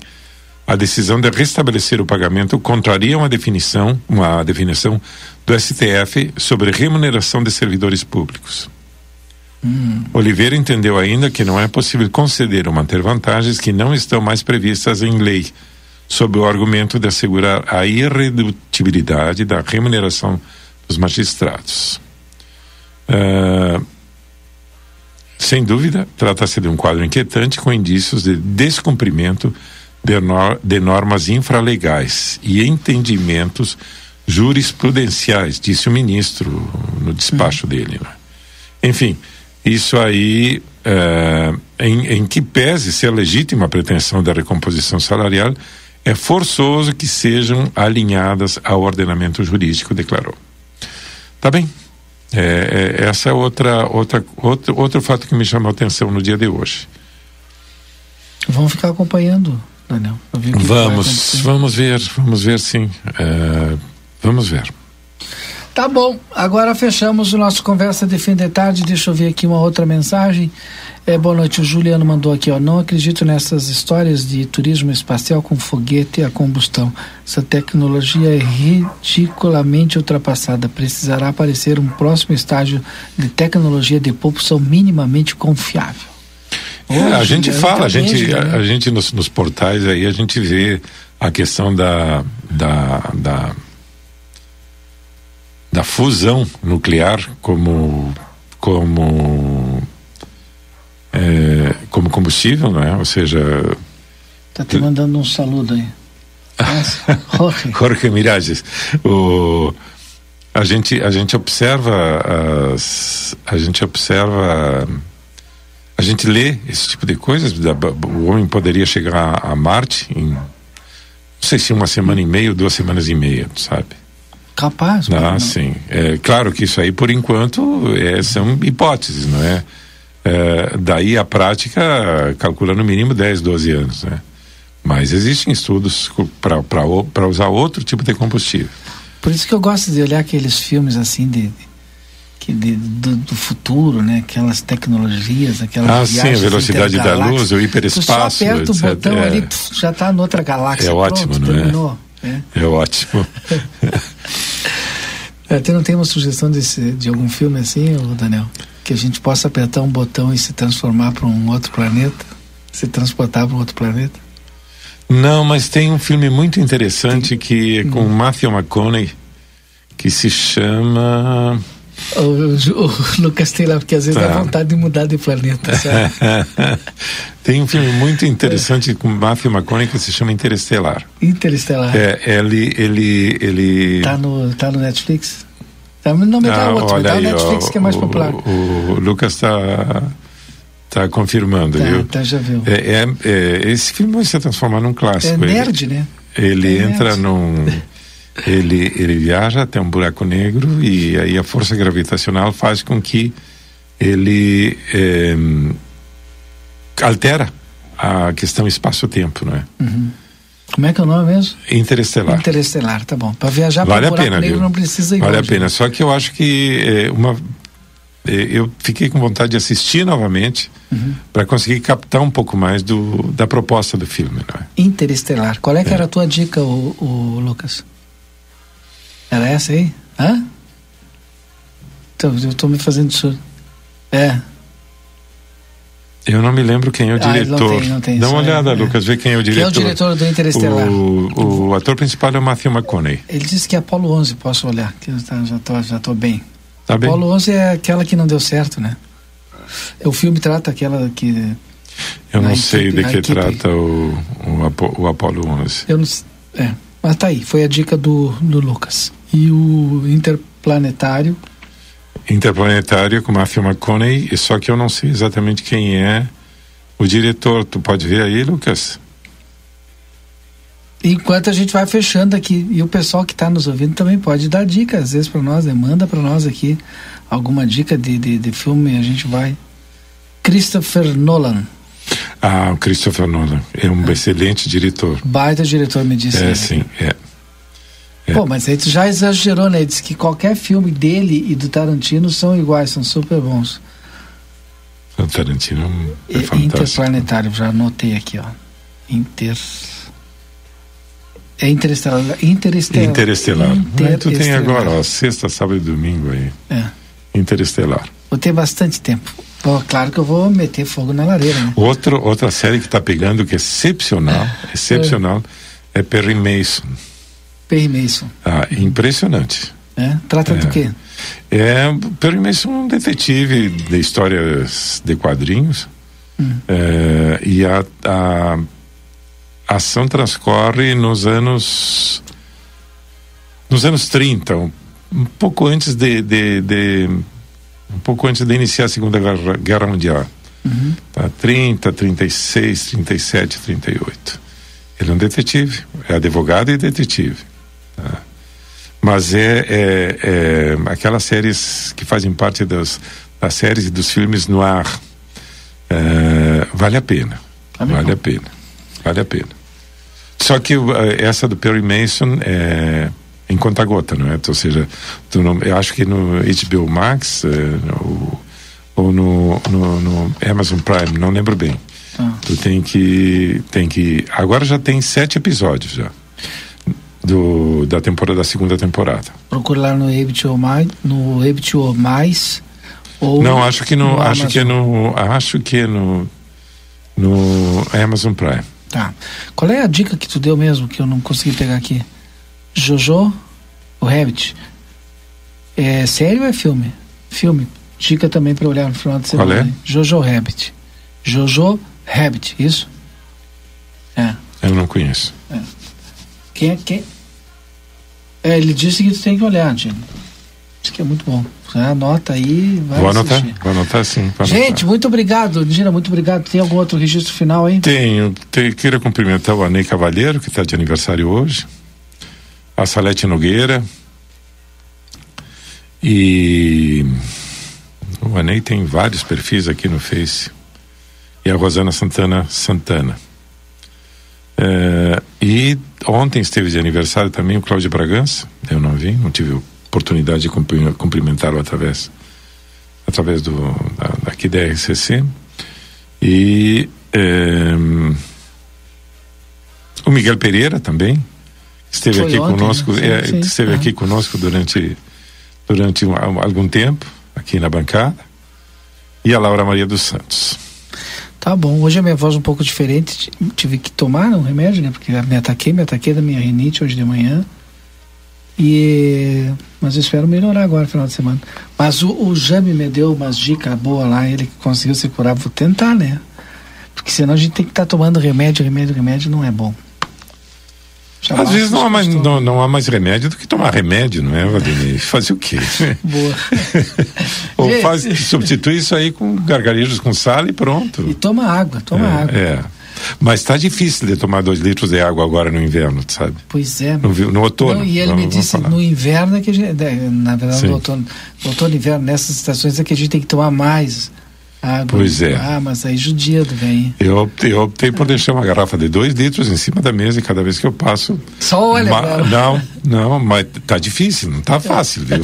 a decisão de restabelecer o pagamento contraria uma definição, uma definição do STF sobre remuneração de servidores públicos. Hum. Oliveira entendeu ainda que não é possível conceder ou manter vantagens que não estão mais previstas em lei sob o argumento de assegurar a irredutibilidade da remuneração dos magistrados. Uh, sem dúvida, trata-se de um quadro inquietante com indícios de descumprimento de, nor de normas infralegais e entendimentos jurisprudenciais, disse o ministro no despacho uhum. dele. Né? Enfim, isso aí, uh, em, em que pese ser legítima a pretensão da recomposição salarial, é forçoso que sejam alinhadas ao ordenamento jurídico, declarou. Tá bem. É, é, essa é outra, outra, outro, outro fato que me chamou a atenção no dia de hoje. Vamos ficar acompanhando, Daniel. Vamos, vamos ver, vamos ver sim. É, vamos ver. Tá bom, agora fechamos o nosso Conversa de Fim de Tarde. Deixa eu ver aqui uma outra mensagem. É, boa noite, o Juliano mandou aqui, ó. Não acredito nessas histórias de turismo espacial com foguete a combustão. Essa tecnologia é ridiculamente ultrapassada. Precisará aparecer um próximo estágio de tecnologia de propulsão minimamente confiável. É, a gente fala, a gente, né? a, a, gente nos, nos portais aí a gente vê a questão da, da, da da fusão nuclear como como é, como combustível, não é? Ou seja, tá te mandando um saludo aí. Jorge. Jorge Mirages. O a gente a gente observa as a gente observa a gente lê esse tipo de coisas o homem poderia chegar a Marte em não sei se uma semana e meia duas semanas e meia sabe Capaz. Ah, sim. É, claro que isso aí, por enquanto, é, são hipóteses, não é? é? Daí a prática calcula no mínimo 10, 12 anos, né? Mas existem estudos para usar outro tipo de combustível. Por isso que eu gosto de olhar aqueles filmes assim de, que de, do, do, futuro, né? Aquelas tecnologias, aquelas Ah, sim, a velocidade da luz, o hiperespaço, tu só aperta etc. o botão é. ali, pff, já está noutra galáxia. É Pronto, ótimo, não terminou. é? É, ótimo. Você não tem uma sugestão desse, de algum filme assim, Daniel? Que a gente possa apertar um botão e se transformar para um outro planeta? Se transportar para um outro planeta? Não, mas tem um filme muito interessante que é com Matthew McConaughey que se chama o, o, o Lucas tem lá, porque às vezes Tá. dá vontade de mudar de planeta, sabe? tem um filme muito interessante com Matthew McConaughey que se chama Interestelar. Interestelar. É, ele ele ele Tá no, tá no Netflix? Tá, não me dá Ah, outro, me dá o aí, Netflix ó, que é mais o, popular. O, Lucas está tá confirmando, Tá, viu? tá, já viu. É, é- é, esse filme vai se transformar num É clássico. Ele- nerd, né? Ele É entra nerd. num. Ele, ele viaja até um buraco negro e aí a força gravitacional faz com que ele eh, altera a questão espaço-tempo, não é? Uhum. Como é que é o nome mesmo? Interestelar. Interestelar, tá bom. Para viajar Vale para a buraco pena, negro viu? não precisa ir Vale a longe. pena. Só que eu acho que eh, uma eh, eu fiquei com vontade de assistir novamente Uhum. para conseguir captar um pouco mais do, da proposta do filme, não é? Interestelar. Qual é que era a tua dica, o, o Lucas? Era essa aí? Hã? Então, eu tô me fazendo surdo. É. Eu não me lembro quem é o Ah, não diretor. tem, não tem, Dá uma é, olhada, é. Lucas, vê quem é o Quem é diretor. o diretor do Interestelar? O, o ator principal é o Matthew McConaughey. Ele disse que é Apolo 11, posso olhar, que eu tá- já tô, já tô bem. Tá bem? Apolo 11 é aquela que não deu certo, né? O filme trata aquela que... Eu não sei equipe- de que equipe. trata o, o, o Apollo 11. Eu não É, mas tá aí, foi a dica do, do Lucas. E o Interplanetário, Interplanetário com Matthew McConaughey, só que eu não sei exatamente quem é o diretor. Tu pode ver aí, Lucas? enquanto a gente vai fechando aqui, e o pessoal que está nos ouvindo também pode dar dica, às vezes para nós, né? manda para nós aqui alguma dica de, de, de filme, a gente vai. Christopher Nolan, Ah, o Christopher Nolan. É um excelente diretor. baita diretor, me disse. É, ele. sim, é. É. Pô, mas aí tu já exagerou, né? Disse que qualquer filme dele e do Tarantino são iguais, são super bons. O Tarantino é E- fantástico. Interplanetário, já anotei aqui, ó. Inter. É interestelar. Interestelar. Interestelar. Ah, Tu tem Interestelar. agora, ó, sexta, sábado e domingo aí. É. Interestelar. Vou ter bastante tempo. Pô, claro que eu vou meter fogo na lareira, né? Outro, outra série que está pegando que é excepcional, excepcional, é Perry Mason. Perry Mason. Ah, impressionante. É? Trata do É. quê? É, Perry Mason é um detetive de histórias de quadrinhos. Hum. É, e a, a a ação transcorre nos anos nos anos 30, um, um pouco antes de, de, de- um pouco antes de iniciar a Segunda Guerra, Guerra Mundial. Uhum. Tá? 30, 36, 37, 38. Ele é um detetive, é advogado e detetive. Tá? Mas é, é, é aquelas séries que fazem parte das, das séries e dos filmes no ar. É, vale a pena. vale a pena. Vale a pena. Só que uh, essa do Perry Mason é em conta-gota, não é? Ou seja, não, eu acho que no HBO Max no- ou no, no, no Amazon Prime, não lembro bem. Ah. Tu tem que tem que agora já tem sete episódios já do da temporada da segunda temporada. Procura lá no HBO mais, no HBO mais ou não, acho que no, acho Amazon. que no acho que no no Amazon Prime. Tá. Qual é a dica que tu deu mesmo que eu não consegui pegar aqui? Jojo, o Rabbit. É sério ou é filme? Filme. Dica também para olhar no final de semana. Qual é? Jojo Rabbit. Jojo Rabbit, isso? É. Eu não conheço. Quem é quem? É, ele disse que tem que olhar, Diego. Diz que é muito bom. Você anota aí, vai vou anotar, assistir. vou anotar sim. vou Gente, anotar. muito obrigado, Dina, muito obrigado. Tem algum outro registro final aí? Tenho, te, queria cumprimentar o Anei Cavalheiro, que está de aniversário hoje, a Salete Nogueira, e o Anei tem vários perfis aqui no Face, e a Rosana Santana Santana. É, e ontem esteve de aniversário também o Cláudio Bragança. Eu não vi, não tive oportunidade de cumprimentá-lo através através do da, daqui da RCC. E é, o Miguel Pereira também esteve Foi aqui ontem, conosco, sim, é, sim. esteve aqui conosco durante durante um, algum tempo aqui na bancada. E a Laura Maria dos Santos. Tá bom, hoje a minha voz é um pouco diferente, tive que tomar um remédio, né? Porque me ataquei, me ataquei da minha rinite hoje de manhã. E mas eu espero melhorar agora final de semana. Mas o, o Jame me deu umas dicas boas lá, ele conseguiu se curar, vou tentar, né? Porque senão a gente tem que estar tá tomando remédio, remédio, remédio, não é bom. Às vezes não há, mais, não, não, há mais remédio do que tomar remédio, não é, Valdemir? Fazer o quê? Boa. Ou faz, substitui isso aí com gargarejos com sal e pronto. E toma água, toma é, água. É. Mas está difícil de tomar dois litros de água agora no inverno, sabe? Pois é. No, no outono. Não, e ele me disse no inverno é que a gente, né, na verdade no outono, no outono inverno, nessas estações é que a gente tem que tomar mais Água. Pois é. Ah, mas aí judia do bem. Eu optei, eu optei por deixar uma garrafa de dois litros em cima da mesa e cada vez que eu passo. Só olha. Ma, não, não, mas tá difícil, não tá fácil, viu?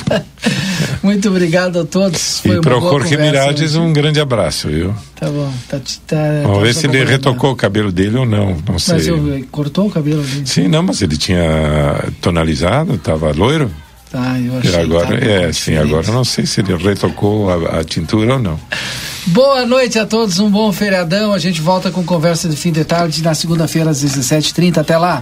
Muito obrigado a todos. Foi e para o Jorge Mirades um grande abraço, viu? Tá bom. Tá, tá, Vamos tá ver se ele retocou o cabelo dele ou não, não sei. Mas eu, cortou o cabelo dele? Sim, não, mas ele tinha tonalizado, tava loiro. Tá, eu achei e agora, é, sim, agora não sei se ele retocou a, a tintura ou não. Boa noite a todos, um bom feriadão. A gente volta com conversa de fim de tarde na segunda-feira às 17h30. Até lá.